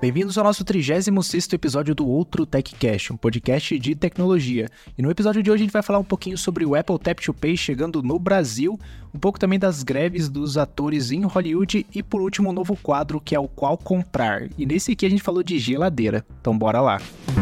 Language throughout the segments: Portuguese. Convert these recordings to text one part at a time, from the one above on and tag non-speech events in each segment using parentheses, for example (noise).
Bem-vindos ao nosso 36º episódio do Outro TechCast, um podcast de tecnologia. E no episódio de hoje a gente vai falar um pouquinho sobre o Apple Tap to Pay chegando no Brasil, um pouco também das greves dos atores em Hollywood e por último um novo quadro que é o Qual Comprar. E nesse aqui a gente falou de geladeira. Então bora lá. Música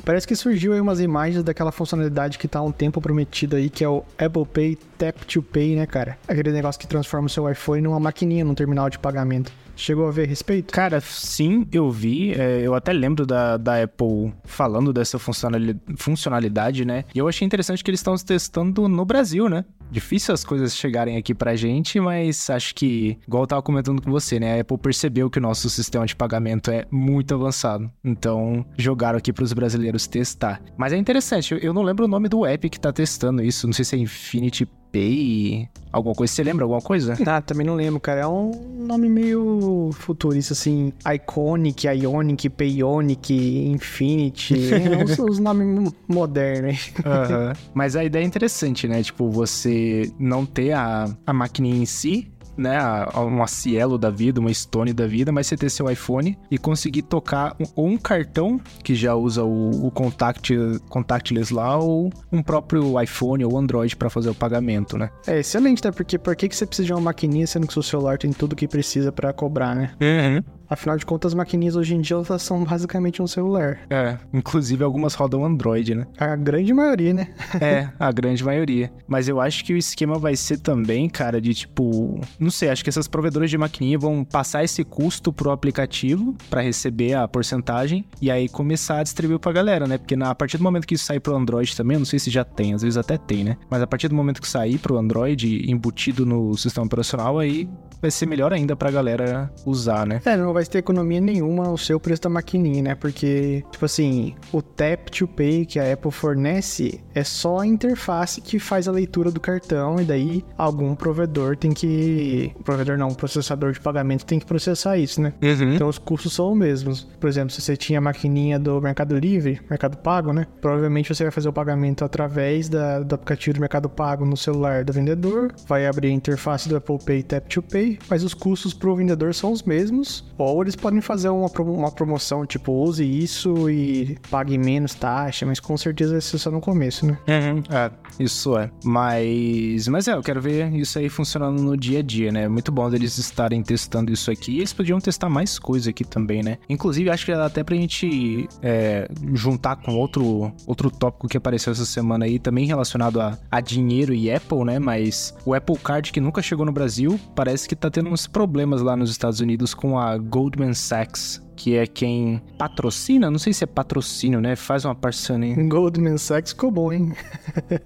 E parece que surgiu aí umas imagens daquela funcionalidade que tá há um tempo prometida aí, que é o Apple Pay Tap to Pay, né, cara? Aquele negócio que transforma o seu iPhone numa maquininha, num terminal de pagamento. Chegou a ver a respeito? Cara, sim, eu vi. É, eu até lembro da, da Apple falando dessa funcionalidade, né? E eu achei interessante que eles estão testando no Brasil, né? Difícil as coisas chegarem aqui pra gente, mas acho que, igual eu tava comentando com você, né? A Apple percebeu que o nosso sistema de pagamento é muito avançado. Então, jogaram aqui pros brasileiros testar. Mas é interessante, eu não lembro o nome do app que tá testando isso. Não sei se é Infinity Pay, alguma coisa. Você lembra alguma coisa? Ah, também não lembro, cara. É um nome meio futurista, assim. Iconic, Ionic, Payionic, Infinity. é os, os nomes modernos. Uhum. Mas a ideia é interessante, né? Tipo, você não ter a, a maquininha em si, né, uma Cielo da vida, uma Stone da vida, mas você ter seu iPhone e conseguir tocar um, ou um cartão que já usa o, o contact, contactless lá, ou um próprio iPhone ou Android para fazer o pagamento, né? É excelente, né? Porque por que, que você precisa de uma maquininha sendo que o seu celular tem tudo que precisa para cobrar, né? Uhum. Afinal de contas, as maquininhas hoje em dia elas são basicamente um celular. É, inclusive algumas rodam Android, né? A grande maioria, né? (laughs) é, a grande maioria. Mas eu acho que o esquema vai ser também, cara, de tipo. Não sei, acho que essas provedoras de maquininha vão passar esse custo pro aplicativo para receber a porcentagem e aí começar a distribuir pra galera, né? Porque na, a partir do momento que isso sair pro Android também, eu não sei se já tem, às vezes até tem, né? Mas a partir do momento que sair pro Android embutido no sistema operacional, aí vai ser melhor ainda pra galera usar, né? É, não vai ter economia nenhuma o seu preço da maquininha, né? Porque, tipo assim, o Tap to Pay que a Apple fornece é só a interface que faz a leitura do cartão e daí algum provedor tem que. Provedor não, processador de pagamento tem que processar isso, né? Uhum. Então os custos são os mesmos. Por exemplo, se você tinha a maquininha do Mercado Livre, Mercado Pago, né? Provavelmente você vai fazer o pagamento através da, do aplicativo do Mercado Pago no celular do vendedor, vai abrir a interface do Apple Pay Tap to Pay, mas os custos pro vendedor são os mesmos, ou eles podem fazer uma, uma promoção, tipo, use isso e pague menos taxa, mas com certeza vai ser só no começo, né? Uhum, é, isso é. Mas, mas é, eu quero ver isso aí funcionando no dia a dia, né? Muito bom deles estarem testando isso aqui. E eles podiam testar mais coisa aqui também, né? Inclusive, acho que dá até pra gente é, juntar com outro, outro tópico que apareceu essa semana aí, também relacionado a, a dinheiro e Apple, né? Mas o Apple Card, que nunca chegou no Brasil, parece que tá tendo uns problemas lá nos Estados Unidos com a Goldman Sachs, que é quem patrocina, não sei se é patrocínio, né? Faz uma parceria. (laughs) Goldman Sachs ficou bom, hein?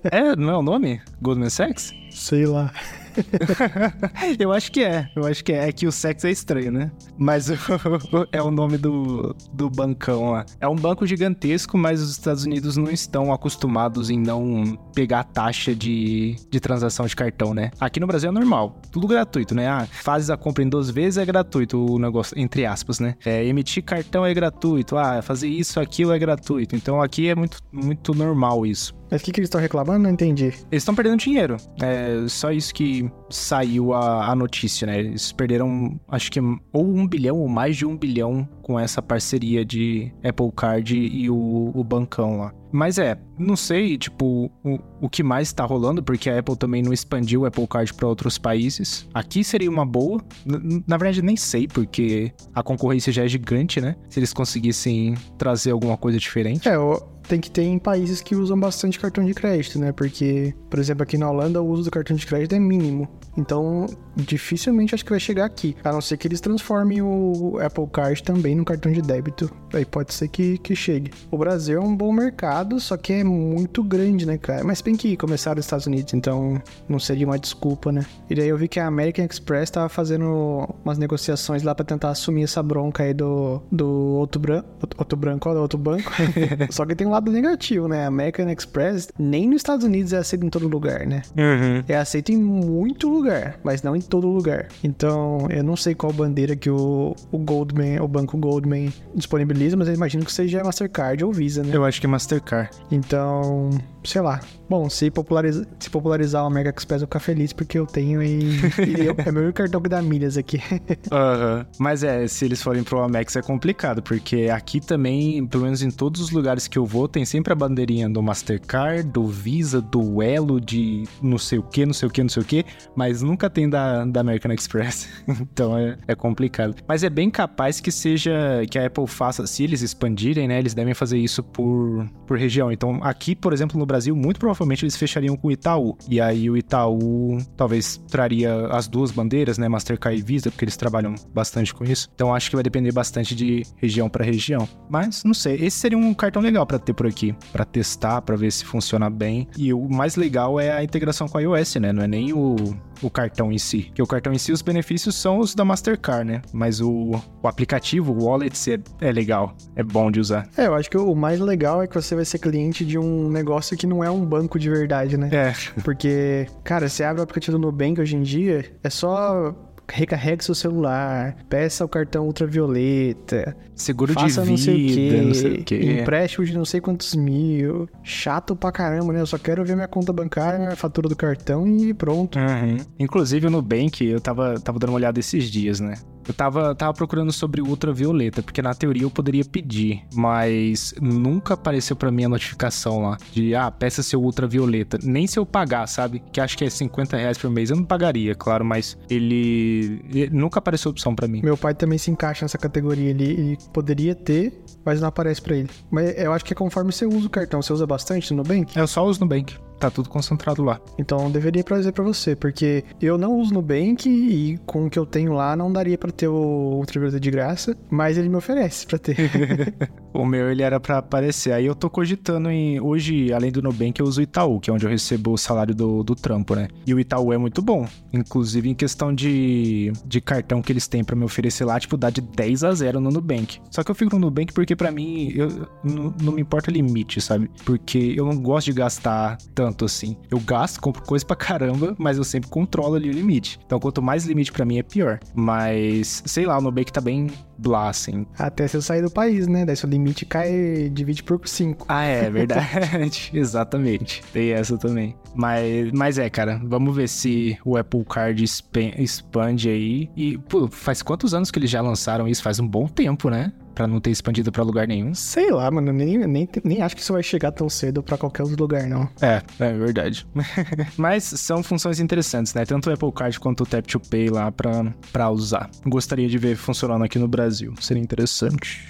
é, não é o nome? Goldman Sachs? Sei lá. (laughs) eu acho que é. Eu acho que é. É que o sexo é estranho, né? Mas (laughs) é o nome do, do bancão lá. É um banco gigantesco, mas os Estados Unidos não estão acostumados em não pegar taxa de, de transação de cartão, né? Aqui no Brasil é normal. Tudo gratuito, né? Ah, fazes a compra em duas vezes é gratuito o negócio, entre aspas, né? É, emitir cartão é gratuito. Ah, fazer isso, aquilo é gratuito. Então aqui é muito, muito normal isso. Mas o que, que eles estão reclamando? Não entendi. Eles estão perdendo dinheiro. É só isso que saiu a, a notícia, né? Eles perderam, acho que, ou um bilhão ou mais de um bilhão com essa parceria de Apple Card e o, o bancão lá. Mas é, não sei, tipo, o, o que mais tá rolando, porque a Apple também não expandiu o Apple Card para outros países. Aqui seria uma boa. Na verdade, nem sei, porque a concorrência já é gigante, né? Se eles conseguissem trazer alguma coisa diferente. É, tem que ter em países que usam bastante cartão de crédito, né? Porque, por exemplo, aqui na Holanda o uso do cartão de crédito é mínimo. Então, dificilmente acho que vai chegar aqui. A não ser que eles transformem o Apple Card também no cartão de débito. Aí pode ser que, que chegue. O Brasil é um bom mercado, só que é muito grande, né, cara? Mas bem que começaram nos Estados Unidos, então não seria uma desculpa, né? E daí eu vi que a American Express tava fazendo umas negociações lá para tentar assumir essa bronca aí do, do outro, branco, outro branco, ó, do outro banco. (laughs) só que tem um lado negativo, né? A American Express nem nos Estados Unidos é aceita em todo lugar, né? Uhum. É aceita em muito lugar, mas não em todo lugar. Então, eu não sei qual bandeira que o, o Goldman, o banco Goldman disponibiliza, mas eu imagino que seja Mastercard ou Visa, né? Eu acho que é Mastercard. Então, sei lá. Bom, se, populariza, se popularizar o American Express, eu vou ficar feliz porque eu tenho e, e eu, é meu cartão que dá milhas aqui. (laughs) Uhum. Mas é, se eles forem pro Amex é complicado, porque aqui também, pelo menos em todos os lugares que eu vou, tem sempre a bandeirinha do Mastercard, do Visa, do Elo, de não sei o que, não sei o que, não sei o que, mas nunca tem da, da American Express. (laughs) então é, é complicado. Mas é bem capaz que seja, que a Apple faça, se eles expandirem, né, eles devem fazer isso por, por região. Então aqui, por exemplo, no Brasil, muito provavelmente eles fechariam com o Itaú. E aí o Itaú talvez traria as duas bandeiras, né, Mastercard e Visa, porque eles trabalham bastante com isso. Então acho que vai depender bastante de região para região. Mas não sei, esse seria um cartão legal para ter por aqui, para testar, para ver se funciona bem. E o mais legal é a integração com a iOS, né? Não é nem o, o cartão em si. Que o cartão em si, os benefícios são os da Mastercard, né? Mas o, o aplicativo, o Wallet, é, é legal, é bom de usar. É, eu acho que o mais legal é que você vai ser cliente de um negócio que não é um banco de verdade, né? É. Porque, cara, você abre o aplicativo do Nubank hoje em dia, é só recarregue seu celular, peça o cartão ultravioleta, seguro faça de não sei o vida, quê, não sei o quê. empréstimo de não sei quantos mil. Chato pra caramba, né? Eu só quero ver minha conta bancária, minha fatura do cartão e pronto. Uhum. Inclusive, o Nubank, eu tava, tava dando uma olhada esses dias, né? Eu tava, tava procurando sobre ultravioleta, porque na teoria eu poderia pedir, mas nunca apareceu pra mim a notificação lá de, ah, peça seu ultravioleta. Nem se eu pagar, sabe? Que acho que é 50 reais por mês. Eu não pagaria, claro, mas ele, ele nunca apareceu opção pra mim. Meu pai também se encaixa nessa categoria. Ele, ele poderia ter, mas não aparece pra ele. Mas eu acho que é conforme você usa o cartão. Você usa bastante no Nubank? Eu só uso Nubank. Tá tudo concentrado lá. Então deveria trazer pra você, porque eu não uso Nubank e com o que eu tenho lá não daria pra ter o ultravioleta de graça, mas ele me oferece pra ter. (laughs) (laughs) O meu, ele era pra aparecer. Aí eu tô cogitando em. Hoje, além do Nubank, eu uso o Itaú, que é onde eu recebo o salário do, do trampo, né? E o Itaú é muito bom. Inclusive em questão de, de cartão que eles têm pra me oferecer lá, tipo, dá de 10 a 0 no Nubank. Só que eu fico no Nubank porque pra mim, eu, não, não me importa limite, sabe? Porque eu não gosto de gastar tanto assim. Eu gasto, compro coisa pra caramba, mas eu sempre controlo ali o limite. Então, quanto mais limite pra mim é pior. Mas, sei lá, o Nubank tá bem blá, assim. Até se eu sair do país, né? Daí seu limite cai, divide por 5. Ah, é verdade. (laughs) Exatamente. Tem essa também. Mas, mas é, cara, vamos ver se o Apple Card expan- expande aí. E, pô, faz quantos anos que eles já lançaram isso? Faz um bom tempo, né? Pra não ter expandido pra lugar nenhum. Sei lá, mano, nem, nem, nem acho que isso vai chegar tão cedo pra qualquer outro lugar, não. É, é verdade. (laughs) Mas são funções interessantes, né? Tanto o Apple Card quanto o Tap to Pay lá pra, pra usar. Gostaria de ver funcionando aqui no Brasil. Seria interessante.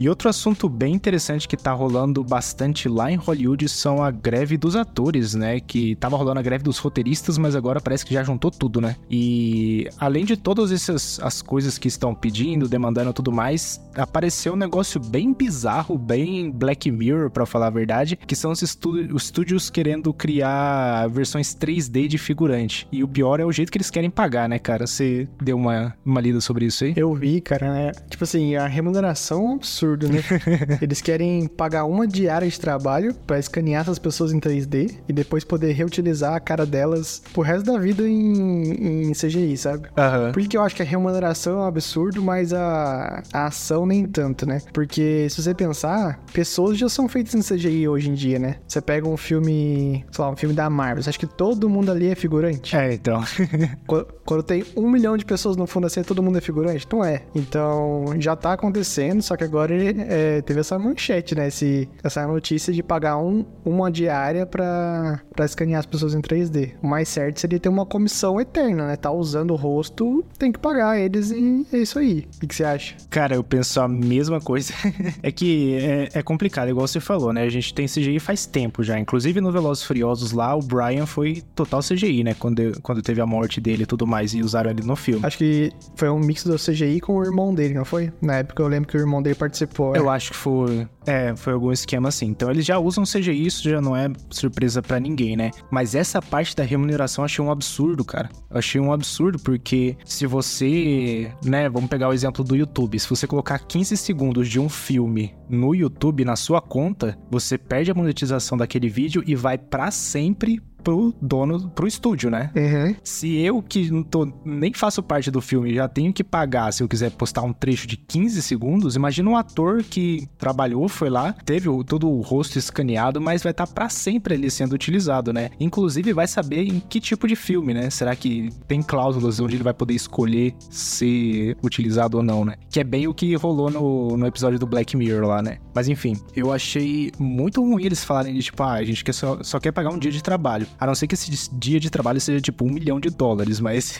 E outro assunto bem interessante que tá rolando bastante lá em Hollywood são a greve dos atores, né? Que tava rolando a greve dos roteiristas, mas agora parece que já juntou tudo, né? E além de todas essas as coisas que estão pedindo, demandando tudo mais, apareceu um negócio bem bizarro, bem Black Mirror, pra falar a verdade, que são os, os estúdios querendo criar versões 3D de figurante. E o pior é o jeito que eles querem pagar, né, cara? Você deu uma, uma lida sobre isso aí? Eu vi, cara, né? Tipo assim, a remuneração é um absurdo, né? (laughs) Eles querem pagar uma diária de trabalho pra escanear essas pessoas em 3D e depois poder reutilizar a cara delas pro resto da vida em, em CGI, sabe? Aham. Por que eu acho que a remuneração é um absurdo, mas a, a ação nem tanto, né? Porque se você pensar, pessoas já são feitas em CGI hoje em dia, né? Você pega um filme, sei lá, um filme da Marvel, você acha que todo mundo ali é figurante? É, então. (laughs) Qu- Quando tem um milhão de pessoas no fundo assim, todo mundo é figurante? Não é. Então, já tá acontecendo, só que agora ele, é, teve essa manchete, né? Esse, essa notícia de pagar um, uma diária pra, pra escanear as pessoas em 3D. O mais certo seria ter uma comissão eterna, né? Tá usando o rosto, tem que pagar eles e é isso aí. O que, que você acha? Cara, eu penso a mesma coisa. (laughs) é que é, é complicado, igual você falou, né? A gente tem CGI faz tempo já. Inclusive no Velozes Furiosos lá, o Brian foi total CGI, né? Quando, quando teve a morte dele e tudo mais, e usaram ele no filme. Acho que foi um mix do CGI com o irmão dele, não foi? Na época eu lembro que o irmão dele participou. Eu acho que foi. É, foi algum esquema assim. Então eles já usam CGI, isso já não é surpresa pra ninguém, né? Mas essa parte da remuneração eu achei um absurdo, cara. Eu achei um absurdo porque se você, né, vamos pegar o exemplo do YouTube. Se você colocar 15 segundos de um filme no YouTube na sua conta, você perde a monetização daquele vídeo e vai pra sempre pro dono, pro estúdio, né? Uhum. Se eu, que não tô, nem faço parte do filme, já tenho que pagar se eu quiser postar um trecho de 15 segundos, imagina um ator que trabalhou, foi lá, teve o, todo o rosto escaneado, mas vai estar tá para sempre ali sendo utilizado, né? Inclusive vai saber em que tipo de filme, né? Será que tem cláusulas onde ele vai poder escolher ser utilizado ou não, né? Que é bem o que rolou no, no episódio do Black Mirror lá, né? Mas enfim, eu achei muito ruim eles falarem de tipo, ah, a gente quer só, só quer pagar um dia de trabalho. A não ser que esse dia de trabalho seja tipo um milhão de dólares, mas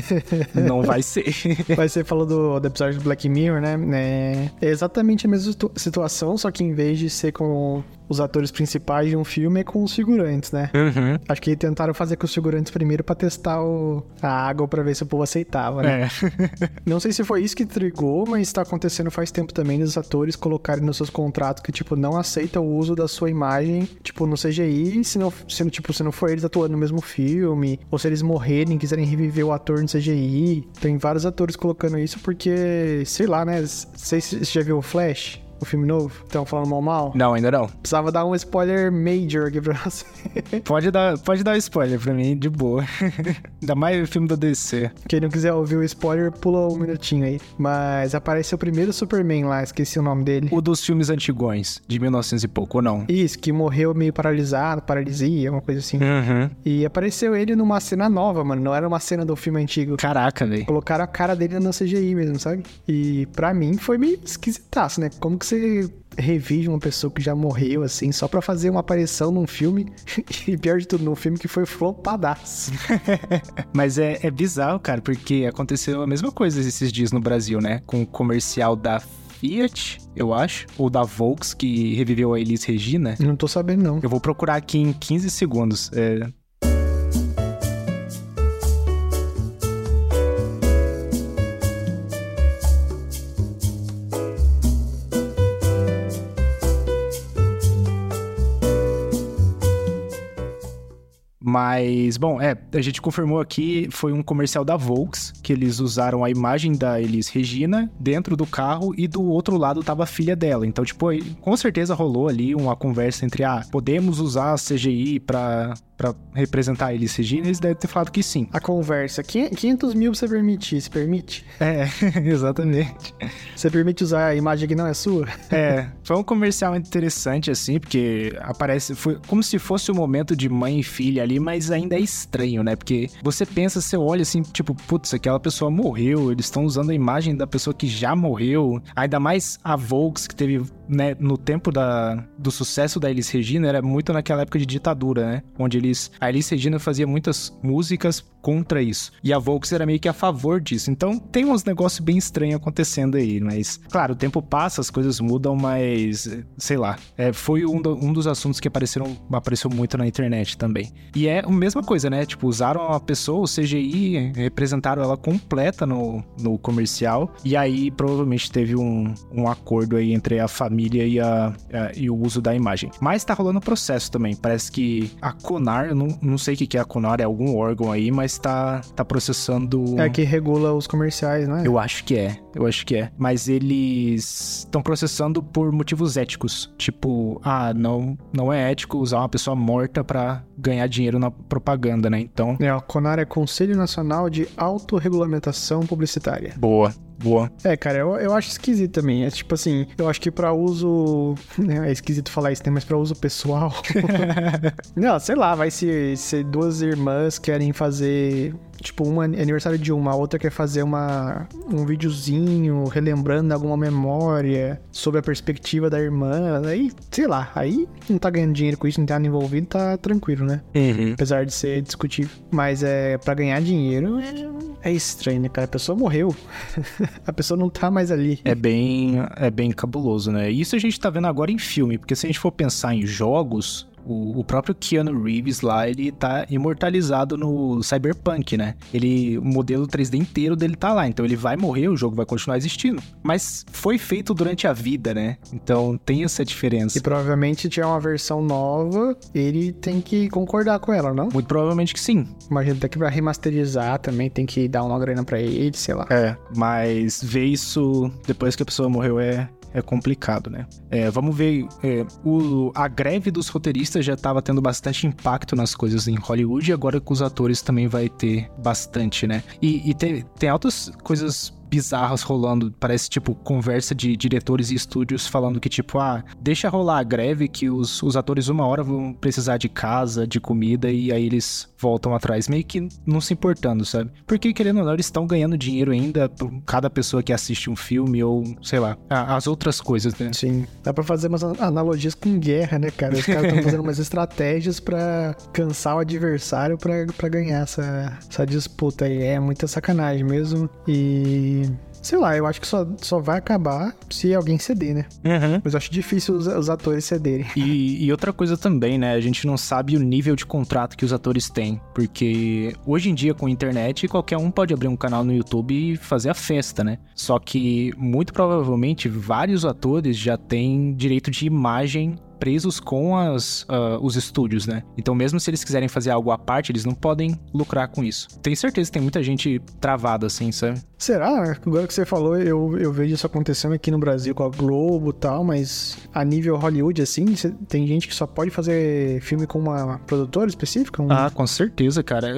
(laughs) não vai ser. Vai ser falou do, do episódio do Black Mirror, né? É, é exatamente a mesma situação, só que em vez de ser com os atores principais de um filme é com os figurantes, né? Uhum. Acho que tentaram fazer com os figurantes primeiro para testar o, a água para ver se o povo aceitava, né? É. (laughs) Não sei se foi isso que trigou, mas tá acontecendo faz tempo também dos atores colocarem nos seus contratos que, tipo, não aceita o uso da sua imagem, tipo, no CGI, se não, se, tipo, se não for eles atuando no mesmo filme, ou se eles morrerem e quiserem reviver o ator no CGI. Tem vários atores colocando isso porque, sei lá, né? Sei se você já viu o Flash o filme novo? Estão falando mal mal? Não, ainda não. Precisava dar um spoiler major aqui pra você. (laughs) pode dar, pode dar spoiler pra mim, de boa. (laughs) ainda mais o filme do DC. Quem não quiser ouvir o spoiler, pula um minutinho aí. Mas aparece o primeiro Superman lá, esqueci o nome dele. O dos filmes antigões, de 1900 e pouco, ou não? Isso, que morreu meio paralisado, paralisia, uma coisa assim. Uhum. E apareceu ele numa cena nova, mano. Não era uma cena do filme antigo. Caraca, velho. Colocaram a cara dele na CGI mesmo, sabe? E pra mim foi meio esquisitaço, né? Como que que você revive uma pessoa que já morreu, assim, só pra fazer uma aparição num filme, (laughs) e pior de tudo, num filme que foi flopadaço. (laughs) Mas é, é bizarro, cara, porque aconteceu a mesma coisa esses dias no Brasil, né? Com o comercial da Fiat, eu acho, ou da Volks, que reviveu a Elis Regina. Não tô sabendo, não. Eu vou procurar aqui em 15 segundos. É, Mas, bom, é, a gente confirmou aqui, foi um comercial da Volks, que eles usaram a imagem da Elis Regina dentro do carro e do outro lado tava a filha dela. Então, tipo, com certeza rolou ali uma conversa entre, ah, podemos usar CGI pra, pra representar a Elis Regina? Eles devem ter falado que sim. A conversa, 500 mil você permite, se permite? É, (laughs) exatamente. Você permite usar a imagem que não é sua? É, (laughs) foi um comercial interessante, assim, porque aparece, foi como se fosse o um momento de mãe e filha ali, mas ainda é estranho, né? Porque você pensa, você olha assim, tipo, putz, aquela pessoa morreu, eles estão usando a imagem da pessoa que já morreu. Ainda mais a Volks, que teve, né, no tempo da, do sucesso da Elis Regina, era muito naquela época de ditadura, né? Onde eles. A Elis Regina fazia muitas músicas contra isso. E a Volks era meio que a favor disso. Então tem uns negócios bem estranhos acontecendo aí, mas. Claro, o tempo passa, as coisas mudam, mas. Sei lá. É, foi um, do, um dos assuntos que apareceram, apareceu muito na internet também. E é a mesma coisa, né? Tipo, usaram a pessoa, o CGI, representaram ela completa no, no comercial. E aí provavelmente teve um, um acordo aí entre a família e, a, a, e o uso da imagem. Mas tá rolando processo também. Parece que a Conar, eu não, não sei o que é a Conar, é algum órgão aí, mas tá, tá processando. É que regula os comerciais, né? Eu acho que é. Eu acho que é. Mas eles estão processando por motivos éticos. Tipo, ah, não, não é ético usar uma pessoa morta para ganhar dinheiro na propaganda, né? Então. É, o CONAR é Conselho Nacional de Autorregulamentação Publicitária. Boa. Boa. É, cara, eu, eu acho esquisito também. É tipo assim, eu acho que pra uso. (laughs) Né, é esquisito falar isso, né? Mas pra uso pessoal. (laughs) Não, sei lá, vai se, se duas irmãs querem fazer tipo, uma aniversário de uma, a outra quer fazer uma, um videozinho relembrando alguma memória sobre a perspectiva da irmã, aí, sei lá, aí não tá ganhando dinheiro com isso, não tá envolvido, tá tranquilo, né? Uhum. Apesar de ser discutível. Mas é, para ganhar dinheiro é, é estranho, né, cara? A pessoa morreu. (laughs) a pessoa não tá mais ali. É bem, é bem cabuloso, né? Isso a gente tá vendo agora em filme, porque se a gente for pensar em jogos, o, o, próprio Keanu Reeves lá, ele tá imortalizado no Cyberpunk, né? Ele, o modelo 3D inteiro dele tá lá, então ele vai morrer, o jogo vai continuar existindo. Mas foi feito durante a vida, né? Então tem essa diferença. E provavelmente tiver uma versão nova, ele tem que concordar com ela, não? Muito provavelmente que sim. Imagina, daqui pra remasterizar também tem que dar uma grana pra ele, sei lá. É, mas ver isso depois que a pessoa morreu é, é complicado, né? É, vamos ver, é, o, a greve dos roteiristas já estava tendo bastante impacto nas coisas em Hollywood e agora com os atores também vai ter bastante, né? E, e tem, tem altas coisas bizarras rolando. Parece, tipo, conversa de diretores e estúdios falando que, tipo, ah, deixa rolar a greve que os, os atores uma hora vão precisar de casa, de comida, e aí eles voltam atrás, meio que não se importando, sabe? Porque, querendo ou não, eles estão ganhando dinheiro ainda por cada pessoa que assiste um filme ou, sei lá, as outras coisas, né? Sim. Dá pra fazer umas analogias com guerra, né, cara? Os caras estão fazendo umas estratégias para cansar o adversário para ganhar essa, essa disputa aí. É muita sacanagem mesmo. E Sei lá, eu acho que só, só vai acabar se alguém ceder, né? Uhum. Mas eu acho difícil os, os atores cederem. E, e, outra coisa também, né? A gente não sabe o nível de contrato que os atores têm. Porque hoje em dia, com a internet, qualquer um pode abrir um canal no YouTube e fazer a festa, né? Só que, muito provavelmente, vários atores já têm direito de imagem presos com as, uh, os estúdios, né? Então, mesmo se eles quiserem fazer algo à parte, eles não podem lucrar com isso. Tenho certeza que tem muita gente travada assim, sabe? Será? Agora que você falou, eu, eu vejo isso acontecendo aqui no Brasil com a Globo e tal, mas a nível Hollywood, assim, tem gente que só pode fazer filme com uma produtora específica? Um... Ah, com certeza, cara.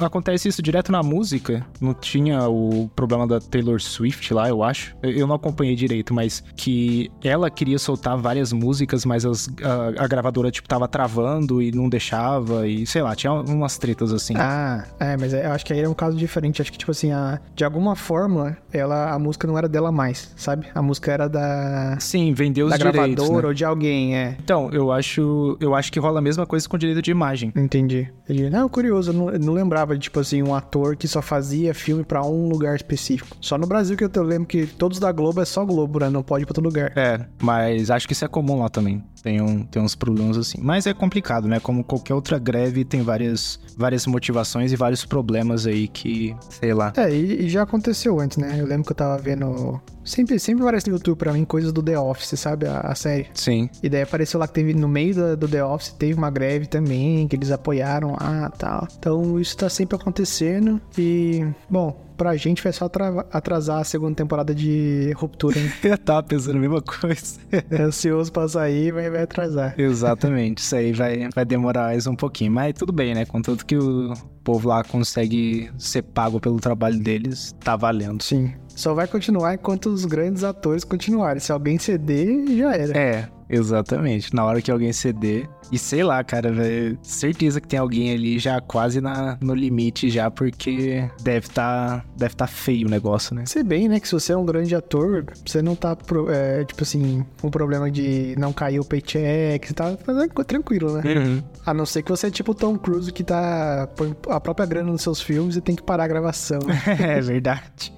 Acontece isso direto na música. Não tinha o problema da Taylor Swift lá, eu acho. Eu não acompanhei direito, mas que ela queria soltar várias músicas, mas as, a, a, gravadora, tipo, tava travando e não deixava, e sei lá, tinha umas tretas assim. Ah, é, mas eu acho que aí era um caso diferente. Acho que, tipo assim, a, de alguma forma, ela, a música não era dela mais, sabe? A música era da. Sim, vendeu os da direitos. Gravadora né? ou de alguém, é. Então, eu acho, eu acho que rola a mesma coisa com direito de imagem. Entendi. Entendi. Não, curioso, eu não, eu não lembrava de, tipo assim, um ator que só fazia filme para um lugar específico. Só no Brasil que eu, lembro que todos da Globo é só Globo, né? Não pode ir pra outro lugar. É, mas acho que isso é comum lá também tem, um, tem uns problemas assim. Mas é complicado, né? Como qualquer outra greve, tem várias, várias motivações e vários problemas aí que, sei lá. É, e, e já aconteceu antes, né? Eu lembro que eu tava vendo. Sempre, sempre aparece no YouTube pra mim coisas do The Office, sabe? A, a série. Sim. E daí apareceu lá que teve no meio do, do The Office, teve uma greve também, que eles apoiaram lá e tal. Então isso tá sempre acontecendo. E, bom, pra gente vai só atrasar a segunda temporada de Ruptura, né? (laughs) Eu tava pensando a mesma coisa. é ansioso pra sair, vai, vai atrasar. Exatamente, isso aí vai, vai demorar mais um pouquinho. Mas tudo bem, né? Contanto que o povo lá consegue ser pago pelo trabalho deles, tá valendo. Sim. Só vai continuar enquanto os grandes atores continuarem. Se alguém ceder, já era. É, exatamente. Na hora que alguém ceder, e sei lá, cara, certeza que tem alguém ali já quase na, no limite já, porque deve tá, deve tá feio o negócio, né? Sei bem, né, que se você é um grande ator, você não tá, é, tipo assim, com problema de não cair o paycheck, você tá tranquilo, né? Uhum. A não ser que você é tipo o Tom Cruise que tá põe a própria grana nos seus filmes e tem que parar a gravação. (laughs) é verdade.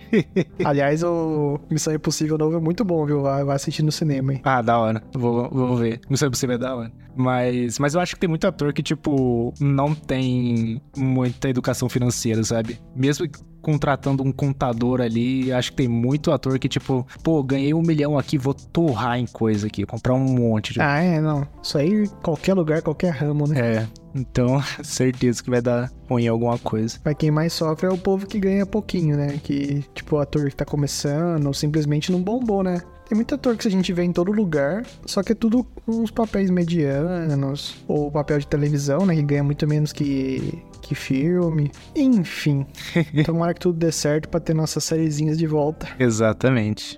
Aliás, o Missão Impossível novo é muito bom, viu? Vai, vai assistir no cinema, hein? Ah, da hora. Vou, vou ver. Missão Impossível é da hora. Mas, mas eu acho que tem muito ator que, tipo, não tem muita educação financeira, sabe? Mesmo contratando um contador ali, acho que tem muito ator que, tipo, pô, ganhei um milhão aqui, vou torrar em coisa aqui, comprar um monte. De... Ah, é, não. Isso aí, qualquer lugar, qualquer ramo, né? É. Então, (laughs) certeza que vai dar ruim em alguma coisa. Mas quem mais sofre é o povo que ganha pouquinho, né? Que, tipo, o ator que tá começando, ou simplesmente não bombou, né? Tem muito ator que a gente vê em todo lugar, só que é tudo uns papéis medianos, ou papel de televisão, né? Que ganha muito menos que, que filme. Enfim, (laughs) tomara que tudo dê certo pra ter nossas sériezinhas de volta. Exatamente.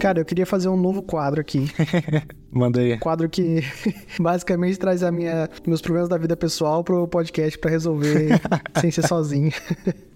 Cara, eu queria fazer um novo quadro aqui. (laughs) Manda aí. Quadro que (laughs) basicamente traz a minha, meus problemas da vida pessoal pro podcast para resolver (laughs) sem ser sozinho.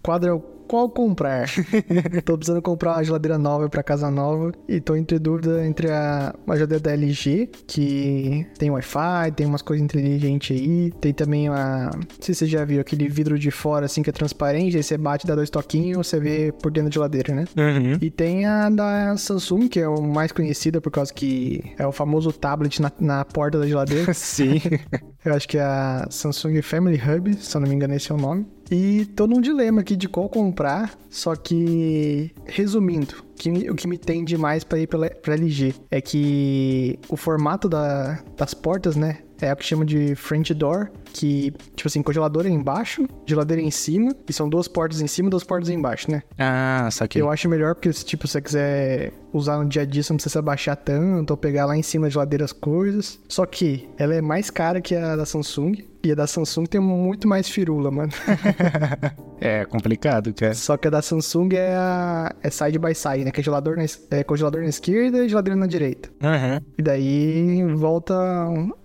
quadro é o qual comprar. (laughs) tô precisando comprar uma geladeira nova para casa nova e tô entre dúvida entre a uma geladeira da LG, que tem Wi-Fi, tem umas coisas inteligentes aí, tem também a, não sei se você já viu aquele vidro de fora assim que é transparente, aí você bate dá dois toquinhos, você vê por dentro da geladeira, né? Uhum. E tem a da Samsung, que é o mais conhecida por causa que é o famoso tablet na, na porta da geladeira. (laughs) Sim. (laughs) Eu acho que é a Samsung Family Hub, se eu não me engano esse é o nome. E tô num dilema aqui de qual comprar, só que, resumindo, que, o que me tem demais para ir pra, pra LG é que o formato da, das portas, né? É o que chama de French Door, que, tipo assim, congelador é embaixo, geladeira é em cima, e são duas portas em cima e duas portas embaixo, né? Ah, saquei. Eu acho melhor porque, se, tipo, você quiser usar no dia a dia, você não precisa abaixar tanto, ou pegar lá em cima da geladeira as coisas. Só que ela é mais cara que a da Samsung, e a da Samsung tem muito mais firula, mano. (laughs) é complicado, cara. Só que a da Samsung é, a, é side by side, né? Que é, gelador na, é congelador na esquerda e geladeira na direita. Uhum. E daí volta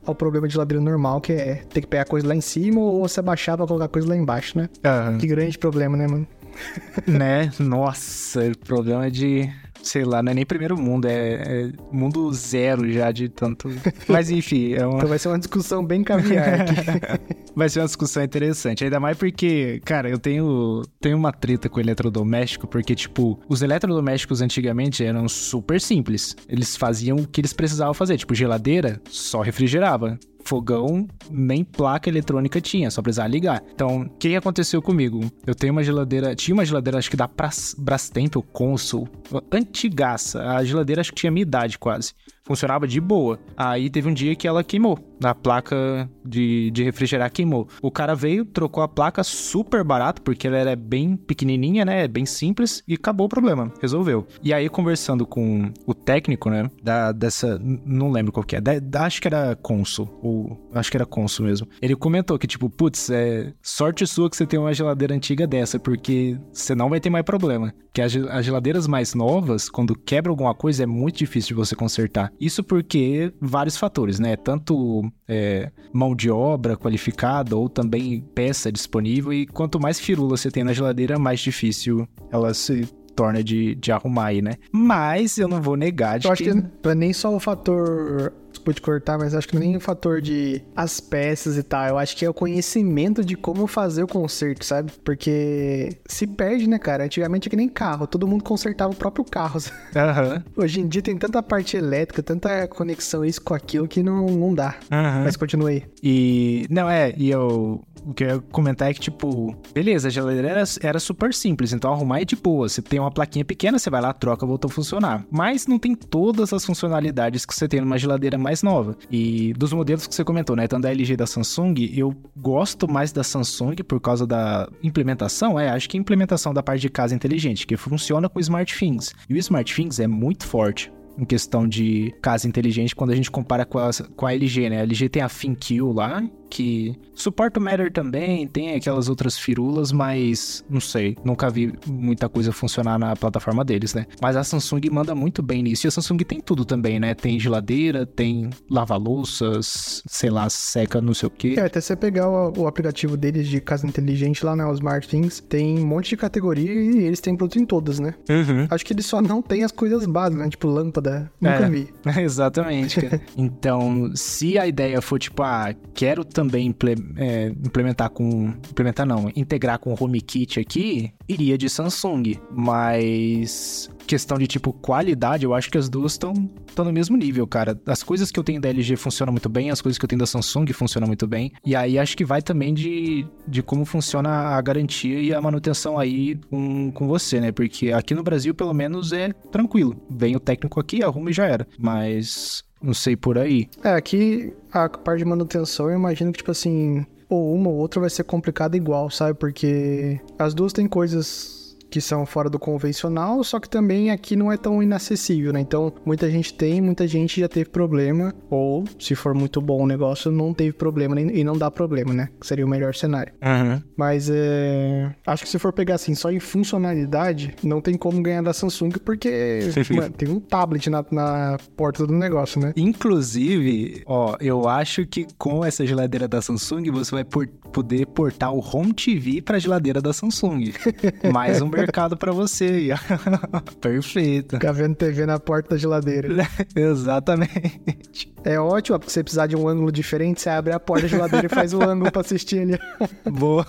ao problema de geladeira normal, que é ter que pegar coisa lá em cima ou você abaixar pra colocar coisa lá embaixo, né? Uhum. Que grande problema, né, mano? (laughs) né? Nossa, o problema é de sei lá, não é nem primeiro mundo, é, é mundo zero já de tanto. Mas enfim, é uma... Então vai ser uma discussão bem caviar aqui. (laughs) vai ser uma discussão interessante. Ainda mais porque, cara, eu tenho, tenho uma treta com o eletrodoméstico, porque, tipo, os eletrodomésticos antigamente eram super simples. Eles faziam o que eles precisavam fazer. Tipo, geladeira só refrigerava fogão nem placa eletrônica tinha, só precisava ligar. Então, o que aconteceu comigo? Eu tenho uma geladeira, tinha uma geladeira, acho que da Brastemp ou Consul, antigaça. A geladeira acho que tinha minha idade quase funcionava de boa. Aí teve um dia que ela queimou. A placa de, de refrigerar queimou. O cara veio, trocou a placa super barato, porque ela era bem pequenininha, né? Bem simples, e acabou o problema. Resolveu. E aí, conversando com o técnico, né? Da, dessa. Não lembro qual que é. Da, da, acho que era Consul. Ou. Acho que era Consul mesmo. Ele comentou que, tipo, putz, é sorte sua que você tem uma geladeira antiga dessa, porque você não vai ter mais problema. Que as, as geladeiras mais novas, quando quebra alguma coisa, é muito difícil de você consertar. Isso porque vários fatores, né? Tanto é, mão de obra qualificada ou também peça disponível. E quanto mais firula você tem na geladeira, mais difícil ela se torna de, de arrumar aí, né? Mas eu não vou negar de eu que... acho que não é nem só o fator desculpa te cortar, mas acho que nem o fator de as peças e tal. Eu acho que é o conhecimento de como fazer o conserto, sabe? Porque se perde, né, cara? Antigamente é que nem carro, todo mundo consertava o próprio carro. (laughs) Uhum. Hoje em dia tem tanta parte elétrica, tanta conexão isso com aquilo que não, não dá. Uhum. Mas continue aí. E. Não, é, e eu. O que eu ia comentar é que, tipo, beleza, a geladeira era, era super simples, então arrumar é de boa. Você tem uma plaquinha pequena, você vai lá, troca, voltou a funcionar. Mas não tem todas as funcionalidades que você tem numa geladeira mais nova. E dos modelos que você comentou, né? Tanto da LG e da Samsung, eu gosto mais da Samsung por causa da implementação. É, acho que a implementação da parte de casa inteligente, que funciona com o SmartThings. E o SmartThings é muito forte em questão de casa inteligente quando a gente compara com a, com a LG, né? A LG tem a ThinQ lá, que suporta o Matter também, tem aquelas outras firulas, mas não sei, nunca vi muita coisa funcionar na plataforma deles, né? Mas a Samsung manda muito bem nisso. E a Samsung tem tudo também, né? Tem geladeira, tem lava-louças, sei lá, seca, não sei o quê. É, até você pegar o, o, aplicativo deles de casa inteligente lá, né? Os SmartThings, tem um monte de categoria e eles têm produto em todas, né? Uhum. Acho que eles só não têm as coisas básicas, né? Tipo lâmpada. Nunca é, vi. (laughs) Exatamente, cara. (laughs) então, se a ideia for tipo, ah, quero também é, implementar com. Implementar não, integrar com o HomeKit aqui, iria de Samsung. Mas questão de tipo qualidade, eu acho que as duas estão no mesmo nível, cara. As coisas que eu tenho da LG funcionam muito bem, as coisas que eu tenho da Samsung funcionam muito bem. E aí acho que vai também de, de como funciona a garantia e a manutenção aí com, com você, né? Porque aqui no Brasil, pelo menos, é tranquilo. Vem o técnico aqui, arruma e já era. Mas não sei por aí. É, aqui a parte de manutenção, eu imagino que, tipo assim, ou uma ou outra vai ser complicada igual, sabe? Porque as duas têm coisas que são fora do convencional, só que também aqui não é tão inacessível, né? Então, muita gente tem, muita gente já teve problema, ou se for muito bom o negócio, não teve problema e não dá problema, né? Que seria o melhor cenário. Uhum. Mas é. Acho que se for pegar assim, só em funcionalidade, não tem como ganhar da Samsung, porque (laughs) mano, tem um tablet na, na porta do negócio, né? Inclusive, ó, eu acho que com essa geladeira da Samsung, você vai por, poder portar o Home TV pra geladeira da Samsung. (laughs) Mais um mercado para você aí. (laughs) Perfeito. Ficar vendo TV na porta da geladeira. (laughs) Exatamente. É ótimo, porque você precisar de um ângulo diferente, você abre a porta da geladeira e faz o ângulo pra assistir ali. (laughs) Boa.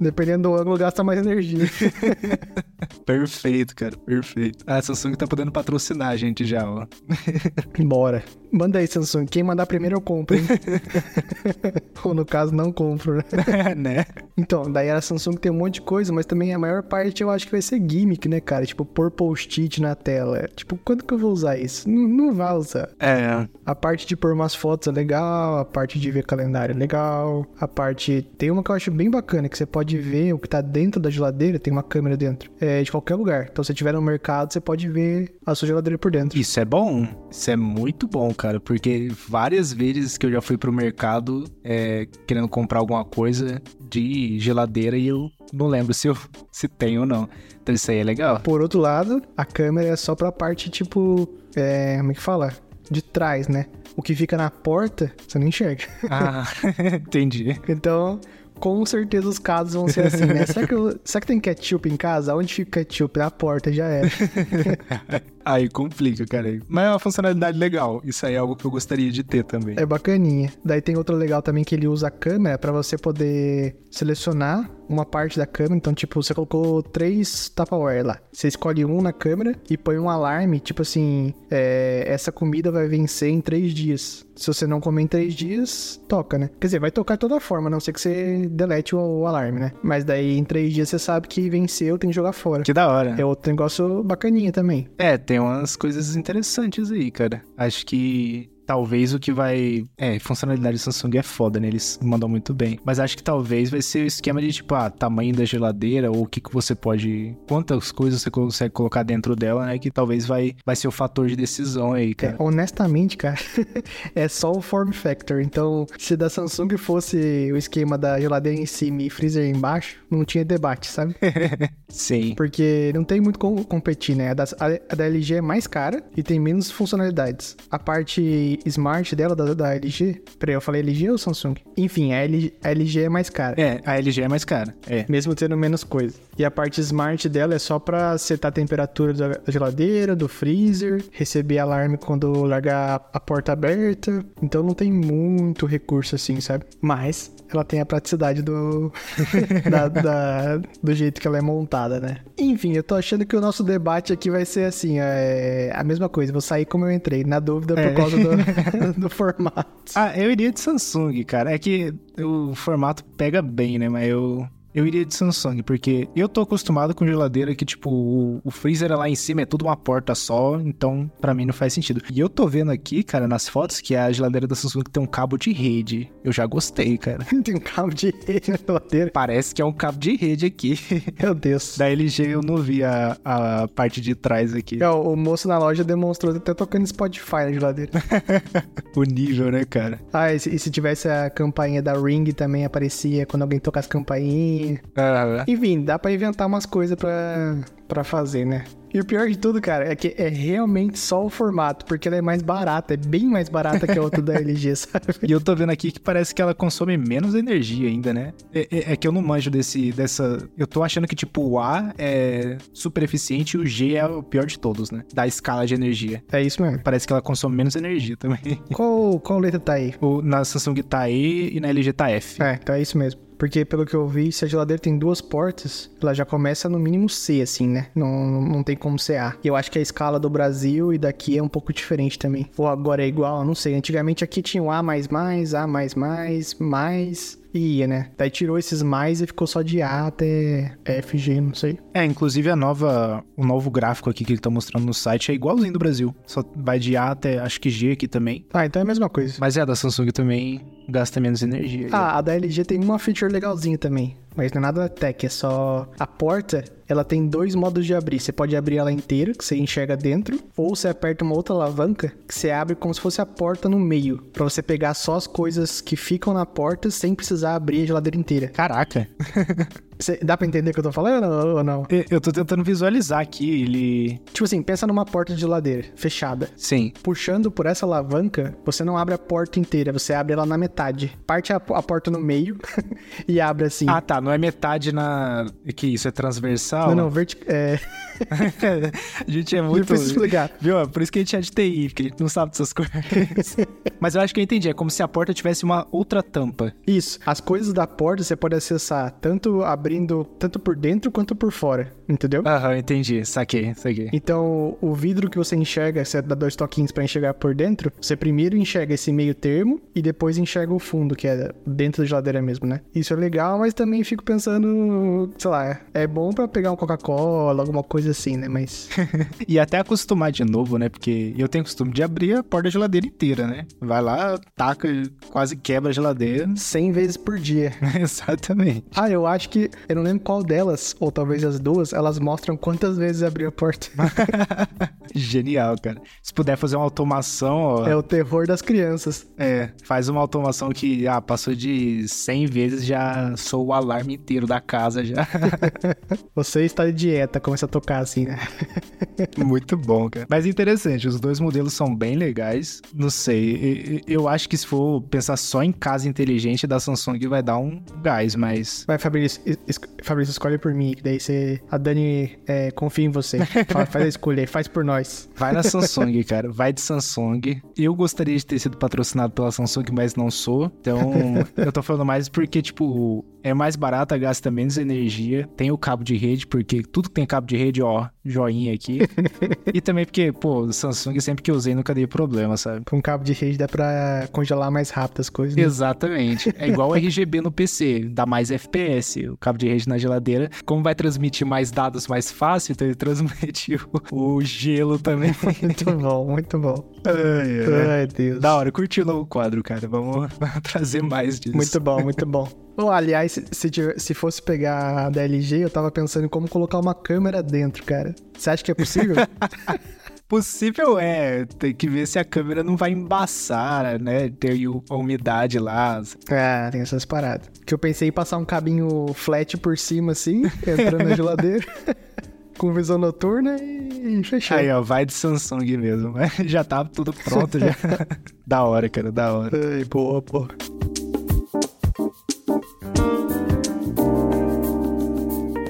Dependendo do ângulo, gasta mais energia. (laughs) perfeito, cara, perfeito. A Samsung tá podendo patrocinar a gente já, ó. (laughs) Bora. Manda aí, Samsung. Quem mandar primeiro eu compro, hein? Ou no caso, não compro, né? né? Então, daí a Samsung tem um monte de coisa, mas também a maior parte eu acho que vai ser gimmick, né, cara? Tipo, pôr post-it na tela. Tipo, quando que eu vou usar isso? Não, não vai usar. É. A parte de pôr umas fotos é legal, a parte de ver calendário é legal, a parte. Tem uma que eu acho bem bacana, que você pode ver o que tá dentro da geladeira, tem uma câmera dentro. É de qualquer lugar. Então, se você estiver no mercado, você pode ver a sua geladeira por dentro. Isso é bom. Isso é muito bom, cara. Porque várias vezes que eu já fui pro mercado é, querendo comprar alguma coisa de geladeira e eu não lembro se eu (laughs) se tem ou não. Então isso aí é legal. Por outro lado, a câmera é só pra parte, tipo. É, como é que fala? De trás, né? O que fica na porta, você não enxerga. Ah, (laughs) entendi. Então, com certeza os casos vão ser assim, né? Será que, eu, será que tem ketchup em casa? Onde fica ketchup? Na porta, já era. (laughs) Aí complica, cara. Mas é uma funcionalidade legal. Isso aí é algo que eu gostaria de ter também. É bacaninha. Daí tem outro legal também que ele usa a câmera para você poder selecionar uma parte da câmera. Então, tipo, você colocou três Tupperware lá. Você escolhe um na câmera e põe um alarme, tipo assim, é, essa comida vai vencer em três dias. Se você não comer em três dias, toca, né? Quer dizer, vai tocar de toda forma, a não ser que você delete o, o alarme, né? Mas daí em três dias você sabe que venceu, tem que jogar fora. Que da hora. É outro negócio bacaninha também. É, tem umas coisas interessantes aí, cara. Acho que talvez o que vai. É, funcionalidade do Samsung é foda, né? Eles mandam muito bem. Mas acho que talvez vai ser o esquema de tipo, ah, tamanho da geladeira, ou o que, que você pode. Quantas coisas você consegue colocar dentro dela, né? Que talvez vai, vai ser o fator de decisão aí, cara. É, honestamente, cara, (laughs) é só o form factor. Então, se da Samsung fosse o esquema da geladeira em cima e freezer embaixo, não tinha debate, sabe? (laughs) Sim. Porque não tem muito como competir, né? A da, a da LG é mais cara e tem menos funcionalidades. A parte smart dela, da, da LG. Peraí, eu falei LG ou Samsung? Enfim, a LG, a LG é mais cara. É, a LG é mais cara. É. Mesmo tendo menos coisa. E a parte smart dela é só pra setar a temperatura da geladeira, do freezer, receber alarme quando largar a porta aberta. Então não tem muito recurso assim, sabe? Mas ela tem a praticidade do, (laughs) da, da, do jeito que ela é montada, né? Enfim, eu tô achando que o nosso debate aqui vai ser assim, é a mesma coisa. Vou sair como eu entrei, na dúvida por é. causa do, (laughs) do formato. Ah, eu iria de Samsung, cara. É que o formato pega bem, né? Mas eu eu iria de Samsung, porque eu tô acostumado com geladeira que, tipo, o, o freezer é lá em cima é tudo uma porta só, então para mim não faz sentido. E eu tô vendo aqui, cara, nas fotos, que a geladeira da Samsung tem um cabo de rede. Eu já gostei, cara. (laughs) tem um cabo de rede na geladeira? Parece que é um cabo de rede aqui. (laughs) Meu Deus. Da LG eu não vi a, a parte de trás aqui. É, o, o moço na loja demonstrou até tocando Spotify na geladeira. (laughs) o nível, né, cara? Ah, e se, e se tivesse a campainha da Ring também aparecia quando alguém tocasse ah, Enfim, dá pra inventar umas coisas pra, pra fazer, né? E o pior de tudo, cara, é que é realmente só o formato, porque ela é mais barata, é bem mais barata que a outra da (laughs) LG, sabe? E eu tô vendo aqui que parece que ela consome menos energia ainda, né? É, é, é, que eu não manjo desse, dessa... Eu tô achando que, tipo, o A é super eficiente e o G é o pior de todos, né? Da escala de energia. É isso mesmo. Parece que ela consome menos energia também. Qual, qual letra tá aí? O, na Samsung tá E e na LG tá F. É, então é isso mesmo. Porque, pelo que eu vi, se a geladeira tem duas portas, ela já começa no mínimo C, assim, né? Não, não tem como ser A. E eu acho que a escala do Brasil e daqui é um pouco diferente também. Ou agora é igual, não sei. Antigamente aqui tinha o A, A, mais, mais e ia, né? Daí tirou esses mais e ficou só de A até FG, não sei. É, inclusive a nova, o novo gráfico aqui que ele tá mostrando no site é igualzinho do Brasil. Só vai de A até acho que G aqui também. Ah, então é a mesma coisa. Mas é, a da Samsung também gasta menos energia. Ah, a da LG tem uma feature legalzinha também. Mas não é nada tech, é só a porta ela tem dois modos de abrir. Você pode abrir ela inteira, que você enxerga dentro, ou você aperta uma outra alavanca, que você abre como se fosse a porta no meio, para você pegar só as coisas que ficam na porta sem precisar abrir a geladeira inteira. Caraca. (laughs) Cê, dá pra entender o que eu tô falando ou não? Eu tô tentando visualizar aqui, ele... Tipo assim, pensa numa porta de geladeira, fechada. Sim. Puxando por essa alavanca, você não abre a porta inteira, você abre ela na metade. Parte a, a porta no meio (laughs) e abre assim. Ah, tá. Não é metade na... Que isso, é transversal? Não, não, vertical... É... (laughs) a gente é muito... Preciso explicar. Viu? Por isso que a gente é de TI, porque a gente não sabe dessas coisas. (laughs) Mas eu acho que eu entendi. É como se a porta tivesse uma outra tampa. Isso. As coisas da porta você pode acessar tanto abrir abrindo tanto por dentro quanto por fora, entendeu? Aham, entendi. Saquei, saquei. Então, o vidro que você enxerga, você dá dois toquinhos pra enxergar por dentro, você primeiro enxerga esse meio termo e depois enxerga o fundo, que é dentro da geladeira mesmo, né? Isso é legal, mas também fico pensando, sei lá, é bom pra pegar um Coca-Cola, alguma coisa assim, né? Mas. (laughs) e até acostumar de novo, né? Porque eu tenho costume de abrir a porta da geladeira inteira, né? Vai lá, taca, quase quebra a geladeira. 100 vezes por dia. (laughs) Exatamente. Ah, eu acho que. Eu não lembro qual delas, ou talvez as duas, elas mostram quantas vezes abriu a porta. (laughs) Genial, cara. Se puder fazer uma automação, ó. É o terror das crianças. É, faz uma automação que, ah, passou de 100 vezes, já sou o alarme inteiro da casa já. (laughs) Você está de dieta, começa a tocar assim, né? (laughs) Muito bom, cara. Mas interessante, os dois modelos são bem legais. Não sei, eu acho que se for pensar só em casa inteligente da Samsung vai dar um gás, mas. Vai, Fabrício, es Fabrício escolhe por mim, que daí você. A Dani é, confia em você. (laughs) faz a escolha, faz por nós. Vai na Samsung, (laughs) cara. Vai de Samsung. Eu gostaria de ter sido patrocinado pela Samsung, mas não sou. Então, (laughs) eu tô falando mais porque, tipo, é mais barata, gasta menos energia, tem o cabo de rede, porque tudo que tem cabo de rede, ó, joinha aqui. e também porque, pô, Samsung sempre que eu usei nunca dei problema, sabe? Com cabo de rede dá pra congelar mais rápido as coisas. Né? Exatamente. É igual o RGB no PC, dá mais FPS. O cabo de rede na geladeira, como vai transmitir mais dados mais fácil, então ele transmite (laughs) o, o gelo também. (laughs) muito bom, muito bom. Ai, ai. ai, Deus. Da hora, curtiu o quadro, cara. Vamos (laughs) trazer mais disso. Muito bom, muito bom. Oh, aliás, se, se fosse pegar a DLG, eu tava pensando em como colocar uma câmera dentro, cara. Você acha que é possível? Possível é. Tem que ver se a câmera não vai embaçar, né? Ter a umidade lá. Ah, tem essas paradas. Que eu pensei em passar um cabinho flat por cima, assim, entrando na geladeira. (laughs) com visão noturna e fechou. Aí, ó, vai de Samsung mesmo. (laughs) já tá tudo pronto, já. (laughs) da hora, cara, da hora. Ai, boa, pô.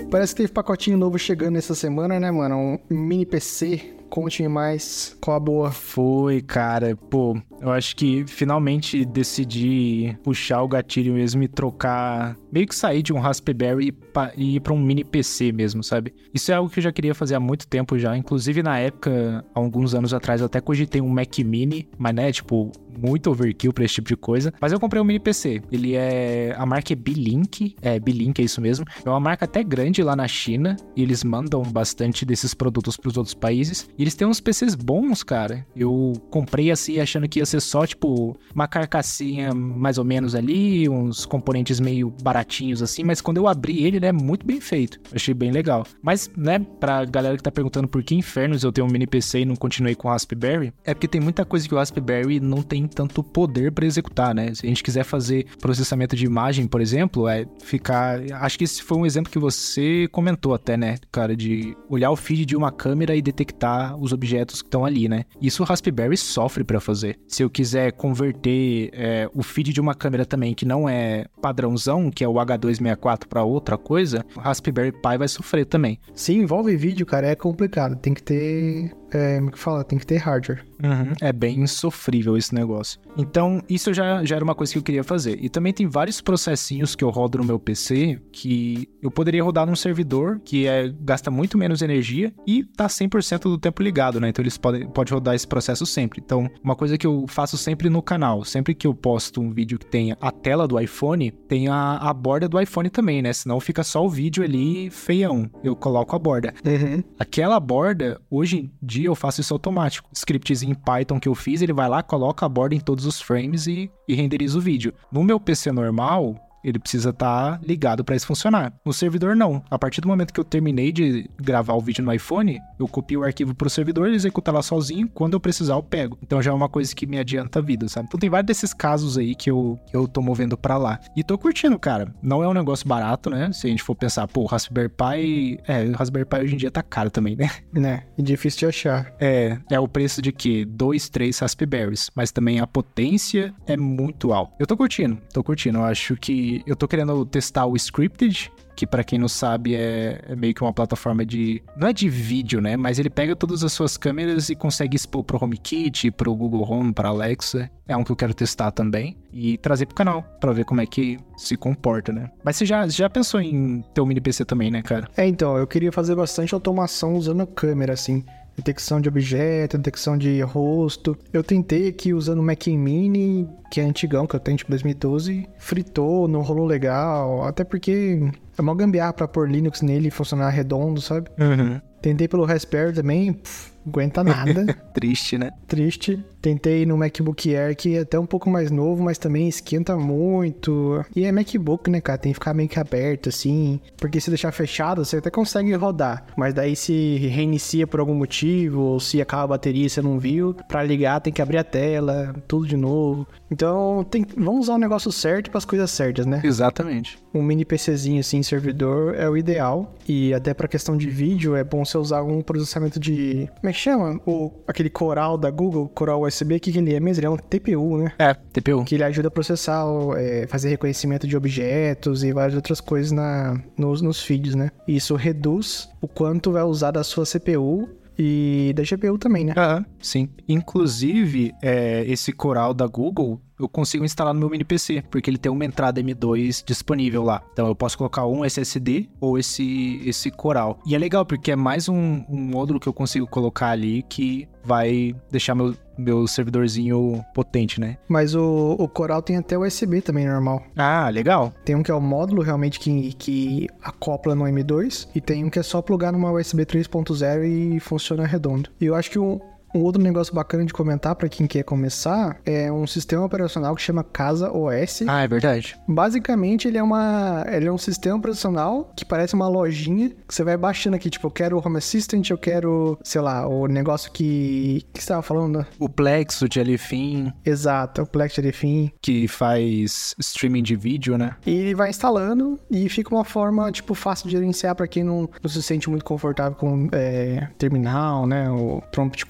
Parece que teve pacotinho novo chegando essa semana, né, mano? Um mini PC Conte-me mais qual a boa. Foi, cara. Pô, eu acho que finalmente decidi puxar o gatilho mesmo e trocar. Meio que sair de um Raspberry e ir pra um mini PC mesmo, sabe? Isso é algo que eu já queria fazer há muito tempo já. Inclusive, na época, há alguns anos atrás, eu até cogitei um Mac Mini, mas né, tipo, muito overkill pra esse tipo de coisa. Mas eu comprei um mini PC. Ele é. A marca é B-Link. É, B-Link é isso mesmo. É uma marca até grande lá na China. E eles mandam bastante desses produtos pros outros países. E eles têm uns PCs bons, cara. Eu comprei assim, achando que ia ser só, tipo, uma carcassinha mais ou menos ali, uns componentes meio baratinhos assim, mas quando eu abri ele, ele é muito bem feito. Achei bem legal. Mas, né, pra galera que tá perguntando por que infernos eu tenho um mini PC e não continuei com o Raspberry, é porque tem muita coisa que o Raspberry não tem tanto poder para executar, né? Se a gente quiser fazer processamento de imagem, por exemplo, é ficar. Acho que esse foi um exemplo que você comentou até, né, cara, de olhar o feed de uma câmera e detectar os objetos que estão ali, né? Isso o Raspberry sofre para fazer. Se eu quiser converter é, o feed de uma câmera também que não é padrãozão, que é o H264 para outra coisa, o Raspberry Pi vai sofrer também. Se envolve vídeo, cara, é complicado. Tem que ter é, que fala? Tem que ter hardware. Uhum. É bem insofrível esse negócio. Então, isso já, já era uma coisa que eu queria fazer. E também tem vários processinhos que eu rodo no meu PC que eu poderia rodar num servidor que é, gasta muito menos energia e tá 100% do tempo ligado, né? Então eles podem pode rodar esse processo sempre. Então, uma coisa que eu faço sempre no canal, sempre que eu posto um vídeo que tenha a tela do iPhone, tem a, a borda do iPhone também, né? Senão fica só o vídeo ali feião. Eu coloco a borda. Uhum. Aquela borda, hoje em dia, dia eu faço isso automático. Scriptzinho em Python que eu fiz, ele vai lá, coloca a borda em todos os frames e, e renderiza o vídeo. No meu PC normal, ele precisa estar tá ligado para isso funcionar. No servidor, não. A partir do momento que eu terminei de gravar o vídeo no iPhone, eu copio o arquivo pro servidor, ele executa lá sozinho. Quando eu precisar, eu pego. Então já é uma coisa que me adianta a vida, sabe? Então tem vários desses casos aí que eu, que eu tô movendo para lá. E tô curtindo, cara. Não é um negócio barato, né? Se a gente for pensar, pô, Raspberry Pi. É, o Raspberry Pi hoje em dia tá caro também, né? (laughs) Né? E difícil de achar. É, é o preço de que? Dois, três Raspberries. Mas também a potência é muito alta. Eu tô curtindo, tô curtindo. Eu acho que Eu tô querendo testar o Scripted, que para quem não sabe é, é, meio que uma plataforma de. Não é de vídeo, né? Mas ele pega todas as suas câmeras e consegue expor pro HomeKit, pro Google Home, pra Alexa. É um que eu quero testar também. E trazer pro canal, pra ver como é que se comporta, né? Mas você já, já pensou em ter um mini PC também, né, cara? É, então, eu queria fazer bastante automação usando a câmera, assim detecção de objeto, detecção de rosto. Eu tentei aqui usando o Mac Mini, que é antigão, que eu tenho tipo 2012, fritou, não rolou legal, até porque é uma gambiarra pra pôr Linux nele e funcionar redondo, sabe? Uhum. Tentei pelo Raspberry também, pff, aguenta nada. (laughs) Triste, né? Triste. Tentei no MacBook Air, que é até um pouco mais novo, mas também esquenta muito. E é MacBook, né, cara? Tem que ficar meio que aberto, assim. Porque se deixar fechado, você até consegue rodar. Mas daí se reinicia por algum motivo, ou se acaba a bateria e você não viu, pra ligar tem que abrir a tela, tudo de novo. Então, tem... vamos usar o negócio certo para as coisas certas, né? Exatamente. Um mini PCzinho assim, servidor, é o ideal. E até pra questão de vídeo, é bom você usar algum processamento de. Como é que chama? O, aquele coral da Google, coral USB, o que, que ele é mesmo? Ele é um TPU, né? É, TPU. Que ele ajuda a processar, é, fazer reconhecimento de objetos e várias outras coisas na, nos, nos feeds, né? Isso reduz o quanto vai usar da sua CPU e da GPU também, né? Ah, sim. Inclusive, é, esse coral da Google, eu consigo instalar no meu mini PC, porque ele tem uma entrada M2 disponível lá. Então eu posso colocar um SSD ou esse, esse coral. E é legal, porque é mais um, um módulo que eu consigo colocar ali que vai deixar meu, meu servidorzinho potente, né? Mas o, o Coral tem até USB também normal. Ah, legal. Tem um que é o módulo realmente que, que acopla no M2 e tem um que é só plugar numa USB 3.0 e funciona redondo. E eu acho que um, um outro negócio bacana de comentar para quem quer começar é um sistema operacional que chama Casa OS. Ah, é verdade. Basicamente, ele é uma, ele é um sistema operacional que parece uma lojinha que você vai baixando aqui, tipo, eu quero o Home Assistant, eu quero, sei lá, o negócio que que você tava falando? O Plex, o Jellyfin. Exato, o Plex Jellyfin que faz streaming de vídeo, né? E ele vai instalando e fica uma forma, tipo, fácil de gerenciar para quem não, não se sente muito confortável com é, terminal, né, o prompt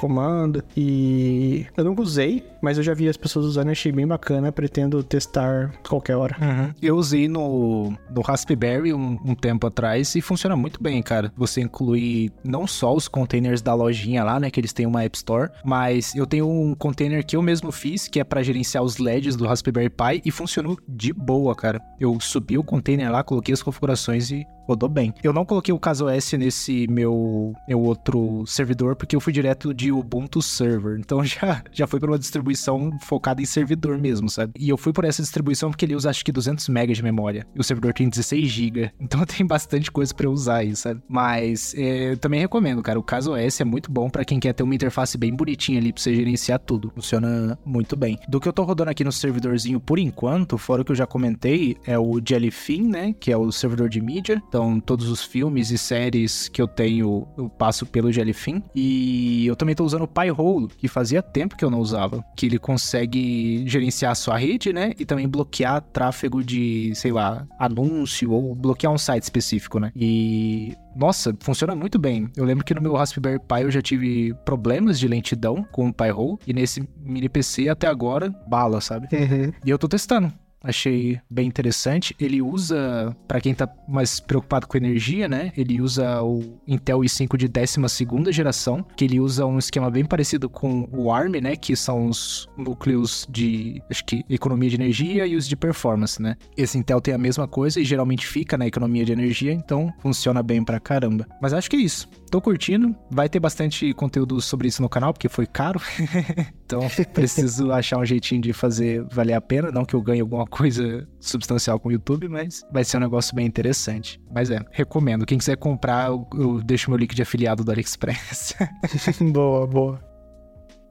e eu nunca usei, mas eu já vi as pessoas usando e achei bem bacana. Pretendo testar qualquer hora. Uhum. Eu usei no, no Raspberry um, um, tempo atrás e funciona muito bem, cara. Você inclui não só os containers da lojinha lá, né, que eles têm uma App Store, mas eu tenho um container que eu mesmo fiz, que é para gerenciar os LEDs do Raspberry Pi e funcionou de boa, cara. Eu subi o container lá, coloquei as configurações e rodou bem. Eu não coloquei o CaseOS nesse meu, meu outro servidor, porque eu fui direto de Ubuntu Server. Então (laughs) já, já foi para uma distribuição focada em servidor mesmo, sabe? E eu fui por essa distribuição porque ele usa acho que 200 MB de memória. E o servidor tem 16 GB. (laughs) Então tem bastante coisa para usar aí, sabe? Mas é, eu também recomendo, cara. O CaseOS é muito bom para quem quer ter uma interface bem bonitinha ali pra você gerenciar tudo. Funciona muito bem. Do que eu tô rodando aqui no servidorzinho por enquanto, fora o que eu já comentei, é o Jellyfin, né? Que é o servidor de mídia. Então, todos os filmes e séries que eu tenho, eu passo pelo Jellyfin. E eu também tô usando o Pi-hole, que fazia tempo que eu não usava. Que ele consegue gerenciar a sua rede, né? E também bloquear tráfego de, sei lá, anúncio ou bloquear um site específico, né? E nossa, funciona muito bem. Eu lembro que no meu Raspberry Pi eu já tive problemas de lentidão com o Pi-hole e nesse mini PC até agora, bala, sabe? Uhum. E eu tô testando achei bem interessante. Ele usa, para quem tá mais preocupado com energia, né? Ele usa o Intel i5 de 12 geração, que ele usa um esquema bem parecido com o ARM, né? Que são os núcleos de, acho que, economia de energia e os de performance, né? Esse Intel tem a mesma coisa e geralmente fica na economia de energia, então funciona bem pra caramba. Mas acho que é isso. Tô curtindo, vai ter bastante conteúdo sobre isso no canal, porque foi caro. (laughs) então preciso achar um jeitinho de fazer valer a pena, não que eu ganhe alguma coisa substancial com o YouTube, mas vai ser um negócio bem interessante. Mas é, recomendo. Quem quiser comprar, eu, eu deixo meu link de afiliado do AliExpress. (laughs) boa, boa.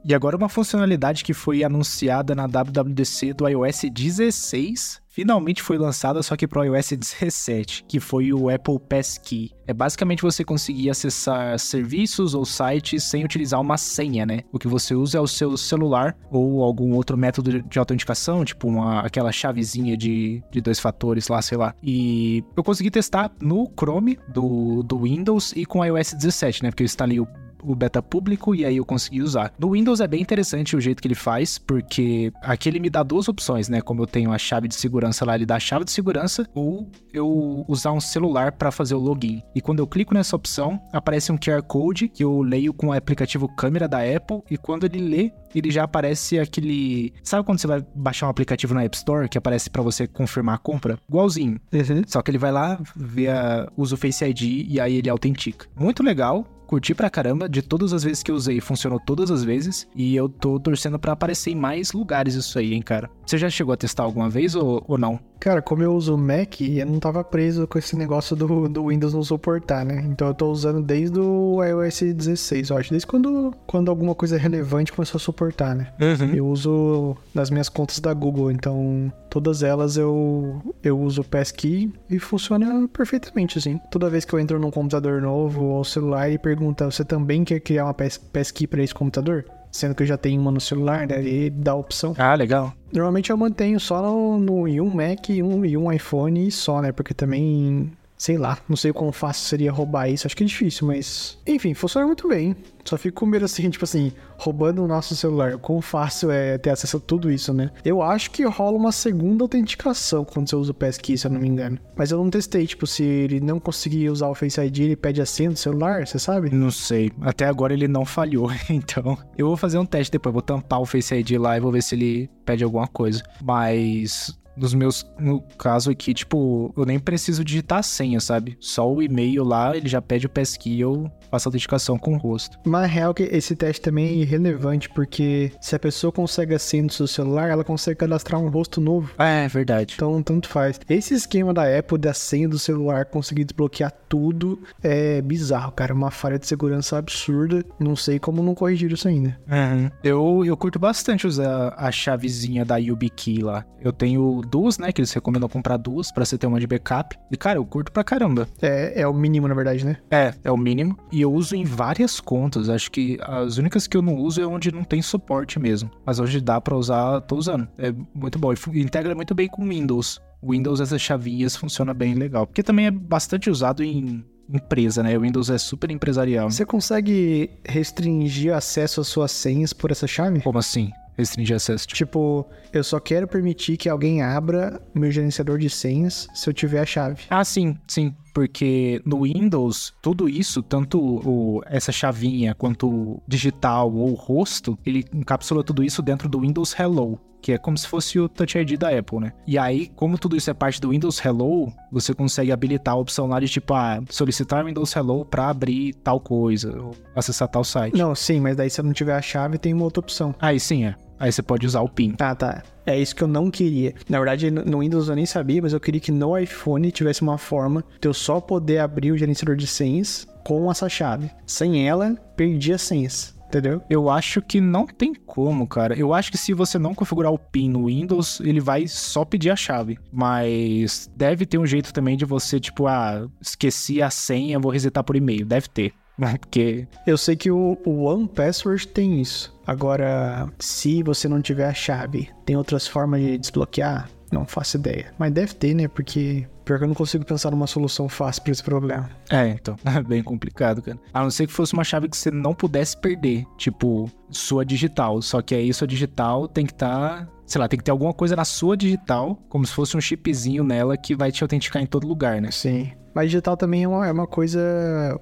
E agora uma funcionalidade que foi anunciada na WWDC do iOS 16 finalmente foi lançada, só que para o iOS 17, que foi o Apple Passkey. É basicamente você conseguir acessar serviços ou sites sem utilizar uma senha, né? O que você usa é o seu celular ou algum outro método de autenticação, tipo uma, aquela chavezinha de, de dois fatores lá, sei lá. E eu consegui testar no Chrome do, do Windows e com o iOS 17, né? Porque eu instalei o o beta público e aí eu consegui usar. No Windows é bem interessante o jeito que ele faz, porque aqui ele me dá duas opções, né? Como eu tenho a chave de segurança lá, ele dá a chave de segurança ou eu usar um celular para fazer o login. E quando eu clico nessa opção, aparece um QR Code que eu leio com o aplicativo câmera da Apple e quando ele lê, ele já aparece aquele. Sabe quando você vai baixar um aplicativo na App Store que aparece para você confirmar a compra? Igualzinho. Uhum. Só que ele vai lá, vê a, usa o Face ID e aí ele autentica. Muito legal. Curti pra caramba, de todas as vezes que eu usei, funcionou todas as vezes. E eu tô torcendo para aparecer em mais lugares isso aí, hein, cara. Você já chegou a testar alguma vez ou, ou não? Cara, como eu uso o Mac, eu não tava preso com esse negócio do, do Windows não suportar, né? Então eu tô usando desde o iOS 16, eu acho. Desde quando, quando alguma coisa relevante começou a suportar, né? Uhum. Eu uso nas minhas contas da Google, então todas elas eu, eu uso o Passkey e funciona perfeitamente, assim. Toda vez que eu entro num computador novo ou celular e pergunta, você também quer criar uma Passkey para esse computador? Sendo que eu já tenho uma no celular, né? E dá a opção. Ah, legal. Normalmente eu mantenho só no, no em um Mac e um, e um iPhone só, né? Porque também, sei lá, não sei o quão fácil seria roubar isso. Acho que é difícil, mas. Enfim, funciona muito bem. Só fico com medo assim, (laughs) tipo assim, roubando o nosso celular. Quão fácil é ter acesso a tudo isso, né? Eu acho que rola uma segunda autenticação quando você usa o Passkey, se eu não me engano. Mas eu não testei, tipo, se ele não conseguir usar o Face ID, ele pede a senha do celular, você sabe? Não sei. Até agora ele não falhou. (laughs) Então, eu vou fazer um teste depois. Vou tampar o Face ID lá e vou ver se ele pede alguma coisa. Mas nos meus, no caso aqui, tipo, eu nem preciso digitar a senha, sabe? Só o e-mail lá, ele já pede o passkey, eu faço a autenticação com o rosto. Mas é real que esse teste também é irrelevante, porque se a pessoa consegue a senha do seu celular, ela consegue cadastrar um rosto novo. É, verdade. Então, tanto faz. Esse esquema da Apple da senha do celular conseguir desbloquear tudo é bizarro, cara. Uma falha de segurança absurda. Não sei como não corrigir isso ainda. Uhum. Eu, eu curto bastante usar a chavezinha da YubiKey lá. Eu tenho duas, né? Que eles recomendam comprar duas pra você ter uma de backup. E, cara, eu curto pra caramba. É, é o mínimo, na verdade, né? É, é o mínimo. E eu uso em várias contas. Acho que as únicas que eu não uso é onde não tem suporte mesmo. Mas hoje dá pra usar, tô usando. É muito bom. E integra muito bem com Windows. Windows, essas chavinhas funciona bem legal. Porque também é bastante usado em empresa, né? O Windows é super empresarial. Você consegue restringir acesso às suas senhas por essa chave? Como assim? Restringir acesso? Tipo, eu só quero permitir que alguém abra meu gerenciador de senhas se eu tiver a chave. Ah, sim, sim. Porque no Windows, tudo isso, tanto o, essa chavinha quanto o digital ou o rosto, ele encapsula tudo isso dentro do Windows Hello que é como se fosse o Touch ID da Apple, né? E aí, como tudo isso é parte do Windows Hello, você consegue habilitar a opção lá de tipo, ah, solicitar Windows Hello para abrir tal coisa, ou acessar tal site. Não, sim, mas daí se eu não tiver a chave, tem uma outra opção. Aí sim, é. Aí você pode usar o PIN. Ah, tá. É isso que eu não queria. Na verdade, no Windows eu nem sabia, mas eu queria que no iPhone tivesse uma forma de eu só poder abrir o gerenciador de senhas com essa chave. Sem ela, perdi as senhas. Entendeu? Eu acho que não tem como, cara. Eu acho que se você não configurar o PIN no Windows, ele vai só pedir a chave. Mas deve ter um jeito também de você, tipo, ah, esqueci a senha, vou resetar por e-mail. Deve ter. Porque. Eu sei que o, o One Password tem isso. Agora, se você não tiver a chave, tem outras formas de desbloquear? Não faço ideia. Mas deve ter, né? Porque pior que eu não consigo pensar numa solução fácil para esse problema. É, então. É (laughs) bem complicado, cara. A não ser que fosse uma chave que você não pudesse perder. Tipo, sua digital. Só que aí sua digital tem que estar. Tá, sei lá, tem que ter alguma coisa na sua digital, como se fosse um chipzinho nela que vai te autenticar em todo lugar, né? Sim. Mas digital também é uma, é uma coisa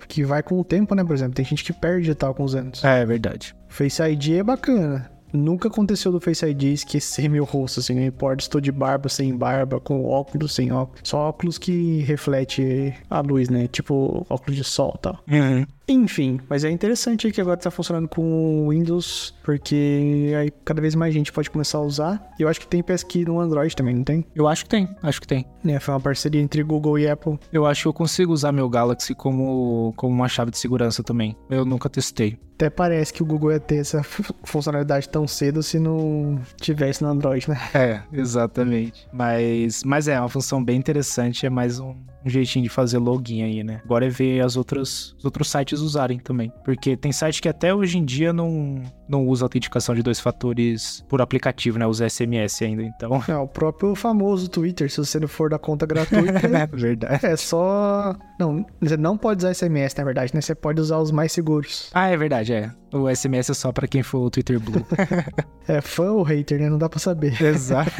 que vai com o tempo, né? Por exemplo, tem gente que perde digital com os anos. É, é verdade. Face ID é bacana. Nunca aconteceu do Face ID esquecer meu rosto, assim, não importa, estou de barba, sem barba, com óculos, sem óculos. Só óculos que reflete a luz, né? Tipo óculos de sol e tal. Uhum. Enfim, mas é interessante que agora tá funcionando com o Windows, porque aí cada vez mais gente pode começar a usar. E eu acho que tem pesquisa no Android também, não tem? Eu acho que tem, acho que tem. É, foi uma parceria entre Google e Apple. Eu acho que eu consigo usar meu Galaxy como, como uma chave de segurança também. Eu nunca testei. Até parece que o Google ia ter essa funcionalidade tão cedo se não tivesse no Android, né? É, exatamente. Mas, mas é uma função bem interessante, é mais um, um jeitinho de fazer login aí, né? Agora é ver as outras, os outros sites usarem também. Porque tem site que até hoje em dia não, não usa autenticação de dois fatores por aplicativo, né? Usa SMS ainda, então. É, o próprio famoso Twitter, se você não for da conta gratuita. (laughs) é verdade. É só. Não, você não pode usar SMS, na verdade, né? Você pode usar os mais seguros. Ah, é verdade, é. O SMS é só pra quem for o Twitter Blue. (laughs) (laughs) é fã ou hater, né? Não dá pra saber. Exato.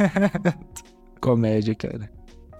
(laughs) Comédia, cara.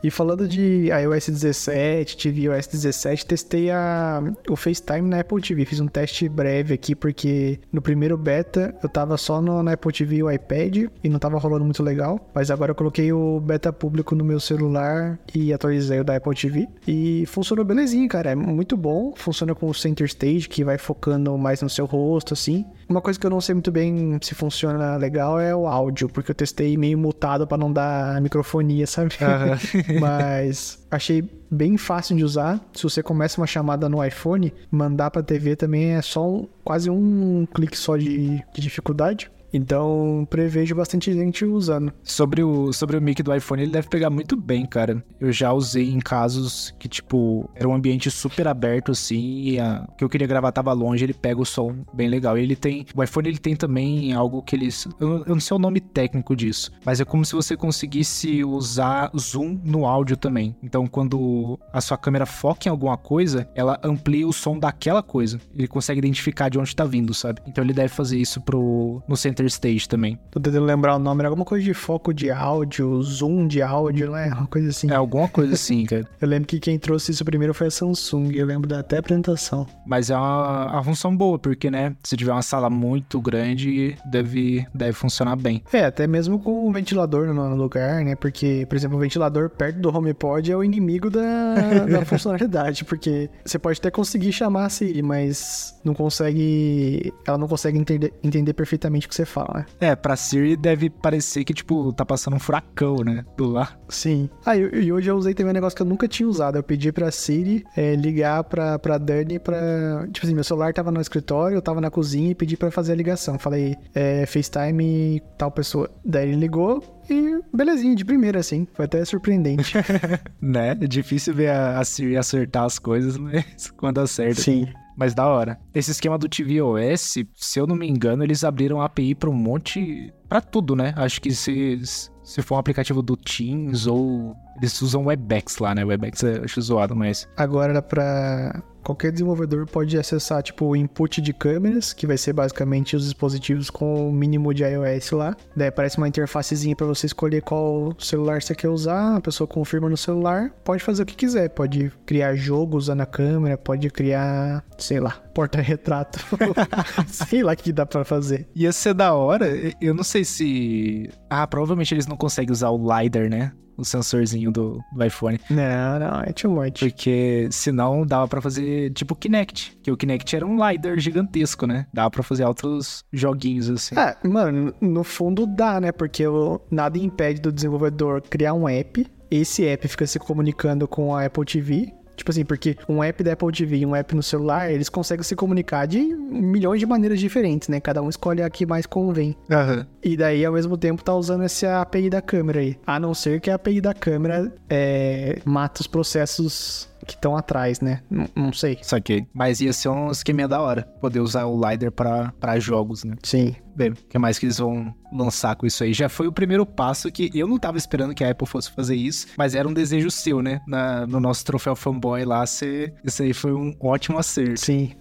E falando de iOS 17, tvOS 17, testei a, o FaceTime na Apple TV. Fiz um teste breve aqui, porque no primeiro beta eu tava só no, na Apple TV e o iPad e não tava rolando muito legal. Mas agora eu coloquei o beta público no meu celular e atualizei o da Apple TV. E funcionou belezinho, cara. É muito bom. Funciona com o Center Stage, que vai focando mais no seu rosto, assim. Uma coisa que eu não sei muito bem se funciona legal é o áudio, porque eu testei meio mutado para não dar microfonia, sabe? Uhum. (laughs) Mas achei bem fácil de usar. Se você começa uma chamada no iPhone, mandar para TV também é só um, quase um clique só de, de dificuldade. Então, prevejo bastante gente usando. Sobre o, sobre o mic do iPhone, ele deve pegar muito bem, cara. Eu já usei em casos que, tipo, era um ambiente super aberto, assim, e a, que eu queria gravar tava longe, ele pega o som bem legal. Ele tem. O iPhone ele tem também algo que eles. Eu, eu não sei o nome técnico disso, mas é como se você conseguisse usar zoom no áudio também. Então, quando a sua câmera foca em alguma coisa, ela amplia o som daquela coisa. Ele consegue identificar de onde tá vindo, sabe? Então ele deve fazer isso pro, no Center Stage também. Tô tentando lembrar o nome, era alguma coisa de foco de áudio, zoom de áudio, não é? Uma coisa assim. É alguma coisa assim, (laughs) cara. eu lembro que quem trouxe isso primeiro foi a Samsung, eu lembro da até apresentação. Mas é uma, uma função boa, porque, né, se tiver uma sala muito grande, deve, deve funcionar bem. É, até mesmo com o ventilador no lugar, né? Porque, por exemplo, o ventilador perto do HomePod é o inimigo da, da (laughs) funcionalidade, porque você pode até conseguir chamar a Siri, mas não consegue. Ela não consegue entender, entender perfeitamente o que você fala, né? É, pra Siri deve parecer que, tipo, tá passando um furacão, né? Do lá. Sim. Ah, e, e hoje eu usei também um negócio que eu nunca tinha usado. Eu pedi pra Siri é, ligar pra, pra Dani pra. Tipo assim, meu celular tava no escritório, eu tava na cozinha e pedi pra fazer a ligação. Falei, é, FaceTime tal pessoa. Daí ele ligou, e belezinha, de primeira, assim. Foi até surpreendente. (laughs) né? É difícil ver a, a Siri acertar as coisas, mas (laughs) quando acerta. Sim. Mas da hora. Esse esquema do tvOS, se eu não me engano, eles abriram API para um monte. para tudo, né? Acho que se, se for um aplicativo do Teams ou. Eles usam WebEx lá, né? WebEx é acho zoado, mas. Agora era pra qualquer desenvolvedor pode acessar tipo o input de câmeras, que vai ser basicamente os dispositivos com o mínimo de iOS lá. Daí aparece uma interfacezinha para você escolher qual celular você quer usar, a pessoa confirma no celular, pode fazer o que quiser, pode criar jogo usando a câmera, pode criar, sei lá, porta-retrato. (laughs) sei lá o que dá para fazer. Ia ser da hora, eu não sei se ah, provavelmente eles não conseguem usar o LiDAR, né? O sensorzinho do, do, iPhone. Não, não, é too much. Porque senão dava para fazer tipo Kinect, que o Kinect era um LiDAR gigantesco, né? Dava para fazer outros joguinhos assim. É, mano, no fundo dá, né? Porque nada impede do desenvolvedor criar um app, esse app fica se comunicando com a Apple TV, Tipo assim, porque um app da Apple TV e um app no celular, eles conseguem se comunicar de milhões de maneiras diferentes, né? Cada um escolhe a que mais convém. Uhum. E daí, ao mesmo tempo, tá usando essa API da câmera aí. A não ser que a API da câmera é, mata os processos que estão atrás, né? N não sei. Saquei. Mas ia ser um esquema da hora, poder usar o LiDAR para jogos, né? Sim. Bem, o que mais que eles vão lançar com isso aí? Já foi o primeiro passo que eu não tava esperando que a Apple fosse fazer isso, mas era um desejo seu, né? Na, no nosso troféu fanboy lá, você, isso aí foi um ótimo acerto. Sim.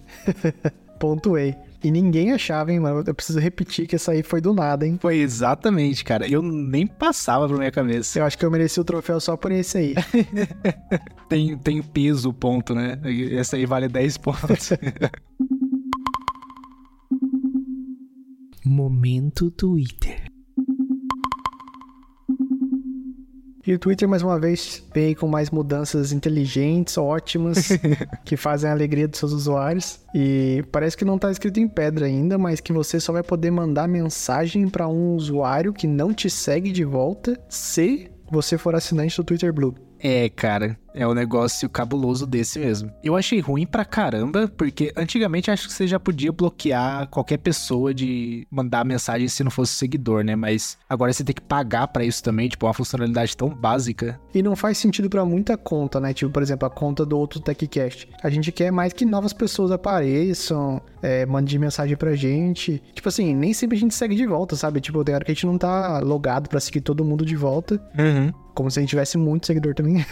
(laughs) Pontuei. E ninguém achava, hein, mano? Eu preciso repetir que essa aí foi do nada, hein? Foi exatamente, cara. Eu nem passava pela minha cabeça. Eu acho que eu mereci o troféu só por esse aí. (laughs) tem, tem peso ponto, né? Essa aí vale 10 pontos. (laughs) Momento Twitter. E o Twitter, mais uma vez, veio com mais mudanças inteligentes, ótimas, (laughs) que fazem a alegria dos seus usuários. E parece que não está escrito em pedra ainda, mas que você só vai poder mandar mensagem para um usuário que não te segue de volta se você for assinante do Twitter Blue. É, cara, é um negócio cabuloso desse mesmo. Eu achei ruim pra caramba, porque antigamente acho que você já podia bloquear qualquer pessoa de mandar mensagem se não fosse seguidor, né? Mas agora você tem que pagar para isso também, tipo, uma funcionalidade tão básica. E não faz sentido para muita conta, né? Tipo, por exemplo, a conta do outro TechCast. A gente quer mais que novas pessoas apareçam, é, mandem mensagem pra gente. Tipo assim, nem sempre a gente segue de volta, sabe? Tipo, tem hora que a gente não tá logado para seguir todo mundo de volta. Uhum. Como se a gente tivesse muito seguidor também.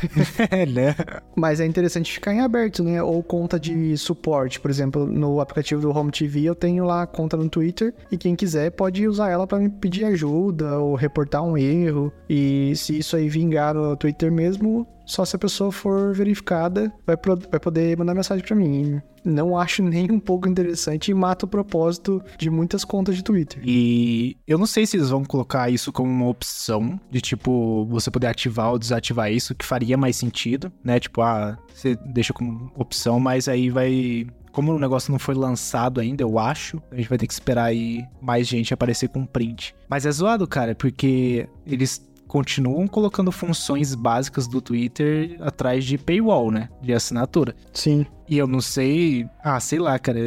É, (laughs) né? Mas é interessante ficar em aberto, né? Ou conta de suporte. Por exemplo, no aplicativo do Home TV eu tenho lá a conta no Twitter e quem quiser pode usar ela para me pedir ajuda ou reportar um erro. E se isso aí vingar no Twitter mesmo, só se a pessoa for verificada vai, vai poder mandar mensagem para mim. Não acho nem um pouco interessante e mata o propósito de muitas contas de Twitter. E eu não sei se eles vão colocar isso como uma opção de tipo você poder ativar ou desativar isso, que faria mais sentido, né? Tipo, ah, você deixa como opção, mas aí vai como o negócio não foi lançado ainda, eu acho, a gente vai ter que esperar aí mais gente aparecer com print. Mas é zoado, cara, porque eles continuam colocando funções básicas do Twitter atrás de paywall, né? De assinatura. Sim. E eu não sei. Ah, sei lá, cara.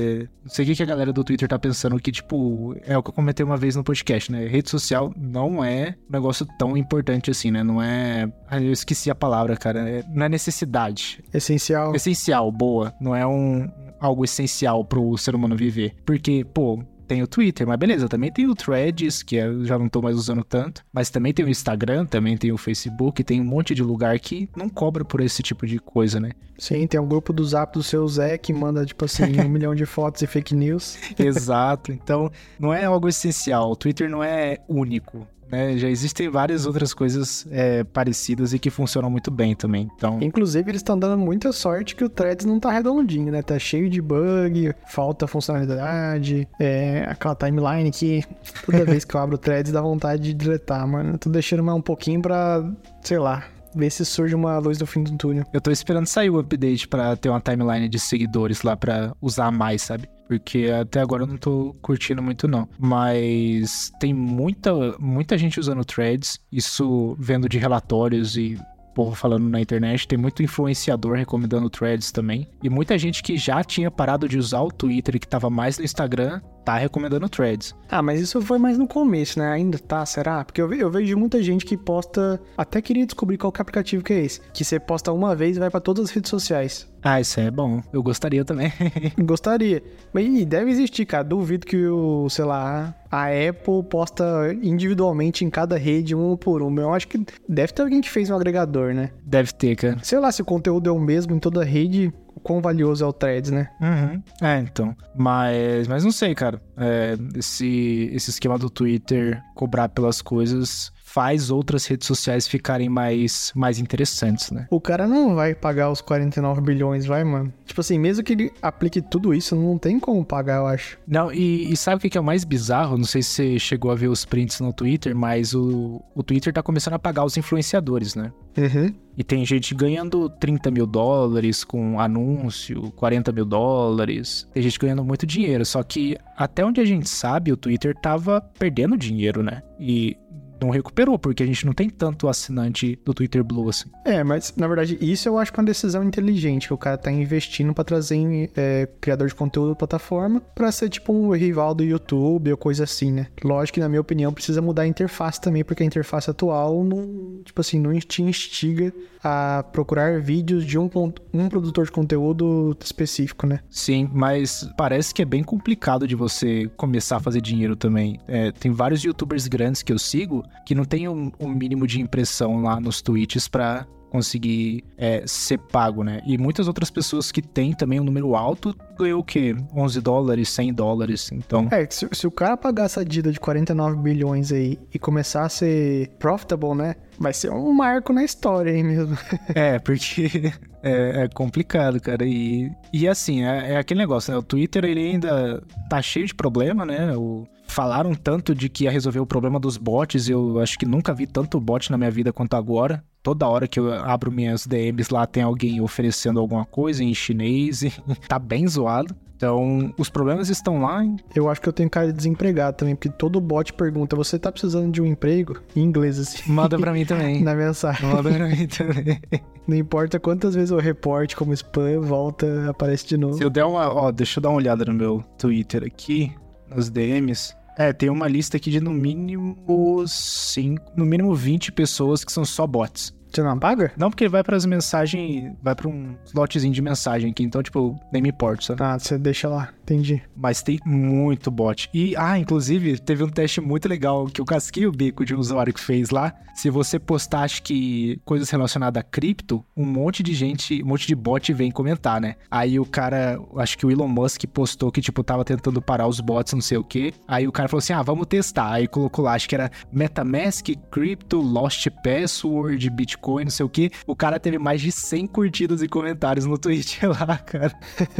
Não sei o que a galera do Twitter tá pensando que, tipo, é o que eu comentei uma vez no podcast, né? Rede social não é um negócio tão importante assim, né? Não é. Ah, eu esqueci a palavra, cara. É... Não é necessidade. Essencial. Essencial, boa. Não é um algo essencial pro ser humano viver. Porque, pô, tem o Twitter, mas beleza, também tem o Threads, que eu já não tô mais usando tanto, mas também tem o Instagram, também tem o Facebook, tem um monte de lugar que não cobra por esse tipo de coisa, né? Sim, tem um grupo do Zap do seu Zé que manda, tipo assim, um (laughs) milhão de fotos e fake news. Exato, então não é algo essencial, o Twitter não é único. Né? Já existem várias outras coisas é, parecidas e que funcionam muito bem também. Então... Inclusive, eles estão dando muita sorte que o Threads não tá redondinho, né? Tá cheio de bug, falta funcionalidade, é, aquela timeline que toda vez que eu abro o Threads dá vontade de deletar, mano. tô deixando mais um pouquinho pra, sei lá, ver se surge uma luz do fim do túnel. Eu tô esperando sair o update para ter uma timeline de seguidores lá para usar mais, sabe? Porque até agora eu não tô curtindo muito não. Mas tem muita muita gente usando threads, isso vendo de relatórios e povo falando na internet, tem muito influenciador recomendando threads também. E muita gente que já tinha parado de usar o Twitter e que tava mais no Instagram, tá recomendando threads. Ah, mas isso foi mais no começo, né? Ainda tá, será? Porque eu, eu vejo muita gente que posta. Até queria descobrir qual que aplicativo que é esse. Que você posta uma vez e vai para todas as redes sociais. Ah, isso é bom. Eu gostaria também. (laughs) gostaria. Mas deve existir, cara. Duvido que o, sei lá, a Apple posta individualmente em cada rede, um por um. Eu acho que deve ter alguém que fez um agregador, né? Deve ter, cara. Sei lá, se o conteúdo é o mesmo em toda rede, o quão valioso é o Threads, né? Uhum. É, então. Mas, mas não sei, cara. É, esse, esse esquema do Twitter cobrar pelas coisas faz outras redes sociais ficarem mais, mais interessantes, né? O cara não vai pagar os 49 bilhões, vai, mano? Tipo assim, mesmo que ele aplique tudo isso, não tem como pagar, eu acho. Não, e, e sabe o que é o mais bizarro? Não sei se você chegou a ver os prints no Twitter, mas o, o Twitter tá começando a pagar os influenciadores, né? Uhum. E tem gente ganhando 30 mil dólares com anúncio, 40 mil dólares. Tem gente ganhando muito dinheiro. Só que até onde a gente sabe, o Twitter tava perdendo dinheiro, né? E não recuperou, porque a gente não tem tanto assinante do Twitter Blue assim. É, mas na verdade isso eu acho que é uma decisão inteligente, que o cara tá investindo para trazer é, criador de conteúdo da plataforma para ser tipo um rival do YouTube ou coisa assim, né? Lógico que na minha opinião precisa mudar a interface também, porque a interface atual não, tipo assim, não te instiga a procurar vídeos de um, um produtor de conteúdo específico, né? Sim, mas parece que é bem complicado de você começar a fazer dinheiro também. É, tem vários youtubers grandes que eu sigo que não tem um, um mínimo de impressão lá nos tweets para conseguir é, ser pago, né? E muitas outras pessoas que têm também um número alto ganhou o quê? 11 dólares, 100 dólares, então... É, se, se o cara pagar essa dívida de 49 bilhões aí e começar a ser profitable, né? Vai ser um marco na história aí mesmo. (laughs) é, porque (laughs) é, é, complicado, cara. E, e assim, é, é, aquele negócio, né? O Twitter, ele ainda tá cheio de problema, né? O falaram tanto de que ia resolver o problema dos bots. Eu acho que nunca vi tanto bot na minha vida quanto agora. Toda hora que eu abro minhas DMs lá tem alguém oferecendo alguma coisa em chinês e (laughs) tá bem zoado. Então, os problemas estão lá. Hein? Eu acho que eu tenho cara de desempregado também, porque todo bot pergunta: você tá precisando de um emprego? Em inglês, assim. Manda pra (laughs) mim também. Na mensagem. Manda pra mim também. (laughs) Não importa quantas vezes eu reporte como spam, volta, aparece de novo. Se eu der uma. Ó, deixa eu dar uma olhada no meu Twitter aqui, nos DMs. É, tem uma lista aqui de no mínimo 5, no mínimo 20 pessoas que são só bots. Você não paga? Não, porque vai para as mensagens, vai para um slotzinho de mensagem aqui, então, tipo, nem me importa, sabe? Ah, você deixa lá, entendi. Mas tem muito bot. E, ah, inclusive, teve um teste muito legal que eu casquei o bico de um usuário que fez lá. Se você postar, acho que coisas relacionadas a cripto, um monte de gente, um monte de bot vem comentar, né? Aí o cara, acho que o Elon Musk postou que, tipo, tava tentando parar os bots, não sei o quê. Aí o cara falou assim: ah, vamos testar. Aí colocou lá, acho que era Metamask, Crypto, Lost Password, Bitcoin, não sei o quê. O cara teve mais de 100 curtidas e comentários no Twitter (laughs) lá, cara.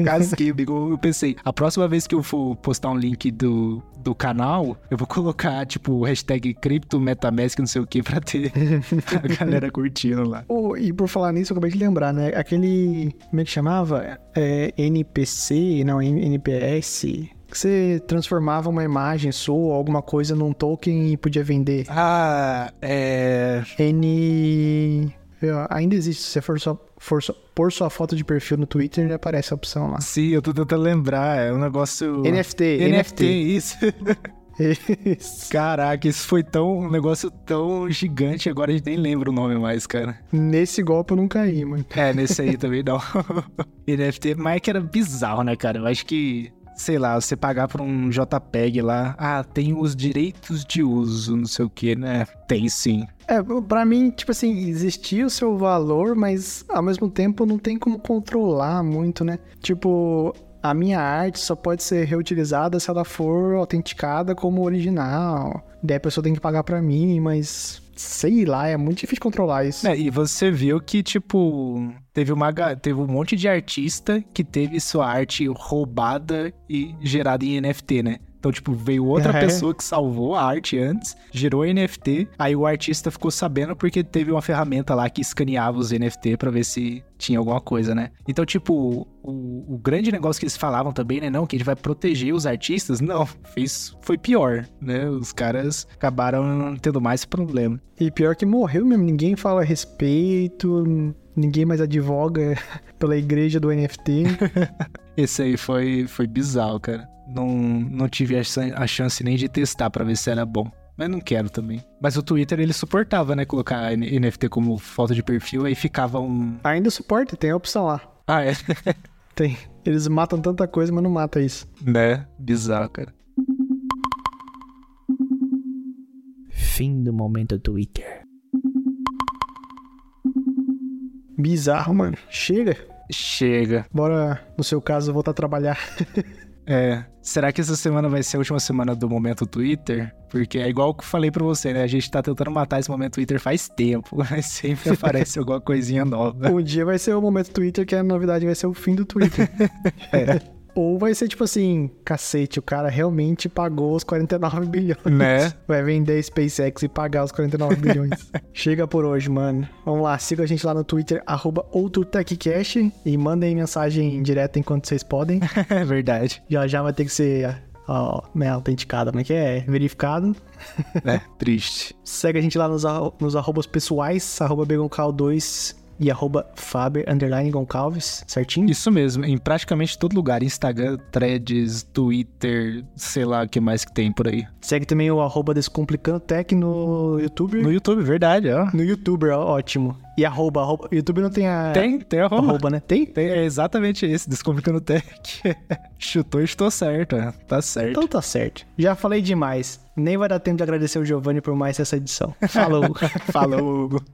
Casquei. Eu pensei, a próxima vez que eu for postar um link do, do canal, eu vou colocar, tipo, hashtag cripto, metamask, não sei o que, pra ter a (laughs) galera curtindo lá. Oh, e por falar nisso, eu acabei de lembrar, né? Aquele, como é que chamava? É, NPC, não, NPS que você transformava uma imagem sua ou alguma coisa num token e podia vender. Ah, é. N. Ainda existe. Se você for só, for só pôr sua foto de perfil no Twitter, aparece a opção lá. Sim, eu tô tentando lembrar. É um negócio. NFT. NFT, NFT. isso. (laughs) Isso. Caraca, isso foi tão um negócio tão gigante, agora a gente nem lembra o nome mais, cara. Nesse golpe eu não caí, mano. É, nesse aí também não. (laughs) NFT, mas é que era bizarro, né, cara? Eu acho que sei lá, você pagar por um JPEG lá, ah, tem os direitos de uso, não sei o que, né? Tem sim. É, pra mim, tipo assim, existia o seu valor, mas ao mesmo tempo não tem como controlar muito, né? Tipo, a minha arte só pode ser reutilizada se ela for autenticada como original. Daí a pessoa tem que pagar pra mim, mas sei lá, é muito difícil controlar isso. É, e você viu que, tipo, teve, uma, teve um monte de artista que teve sua arte roubada e gerada em NFT, né? Então, tipo, veio outra é. pessoa que salvou a arte antes, gerou NFT, aí o artista ficou sabendo porque teve uma ferramenta lá que escaneava os NFT para ver se tinha alguma coisa, né? Então, tipo, o, o, grande negócio que eles falavam também, né? Não, que ele vai proteger os artistas. (laughs) Não, fez, foi pior, né? Os caras acabaram tendo mais problema. E pior que morreu mesmo, ninguém fala a respeito, ninguém mais advoga (laughs) pela igreja do NFT. (laughs) Esse aí foi, foi bizarro, cara não, não tive a chance nem de testar para ver se era bom. Mas não quero também. Mas o Twitter ele suportava, né? Colocar NFT como foto de perfil, aí ficava um. Ainda suporta, tem a opção lá. Ah, é? (laughs) tem. Eles matam tanta coisa, mas não mata isso. Né? Bizarro, cara. Fim do momento Twitter. Bizarro, mano. Chega. Chega. Bora, no seu caso, voltar a trabalhar. (laughs) É. Será que essa semana vai ser a última semana do momento Twitter? Porque é igual que eu falei pra você, né? A gente tá tentando matar esse momento Twitter faz tempo, (laughs) mas sempre (laughs) aparece alguma coisinha nova. Um dia vai ser o momento Twitter, que a novidade vai ser o fim do Twitter. (laughs) é. Ou vai ser tipo assim, cacete, o cara realmente pagou os 49 bilhões. Né? (laughs) Vai vender SpaceX e pagar os 49 bilhões. (laughs) Chega por hoje, mano. Vamos lá, siga a gente lá no Twitter, arroba OutroTechCast e mandem mensagem direta enquanto vocês podem. (laughs) É verdade. Já já vai ter que ser ó, né, autenticado, como é que é? Verificado. É, triste. Segue a gente lá nos, nos arrobas pessoais, arroba BegonCal2 e arroba Faber underline Goncalves, certinho? Isso mesmo, em praticamente todo lugar, Instagram, Threads, Twitter, sei lá o que mais que tem por aí. Segue também o arroba Descomplicando Tech no YouTube. No YouTube, verdade, ó. No YouTube, ó, ótimo. E arroba, arroba. YouTube não tem a. Tem, tem arroba. arroba né? Tem? Tem, é exatamente esse, Descomplicando Tech. (laughs) Chutou e estou certo, é. tá certo. Então tá certo. Já falei demais. Nem vai dar tempo de agradecer o Giovanni por mais essa edição. Falou. (laughs) Falou, Hugo.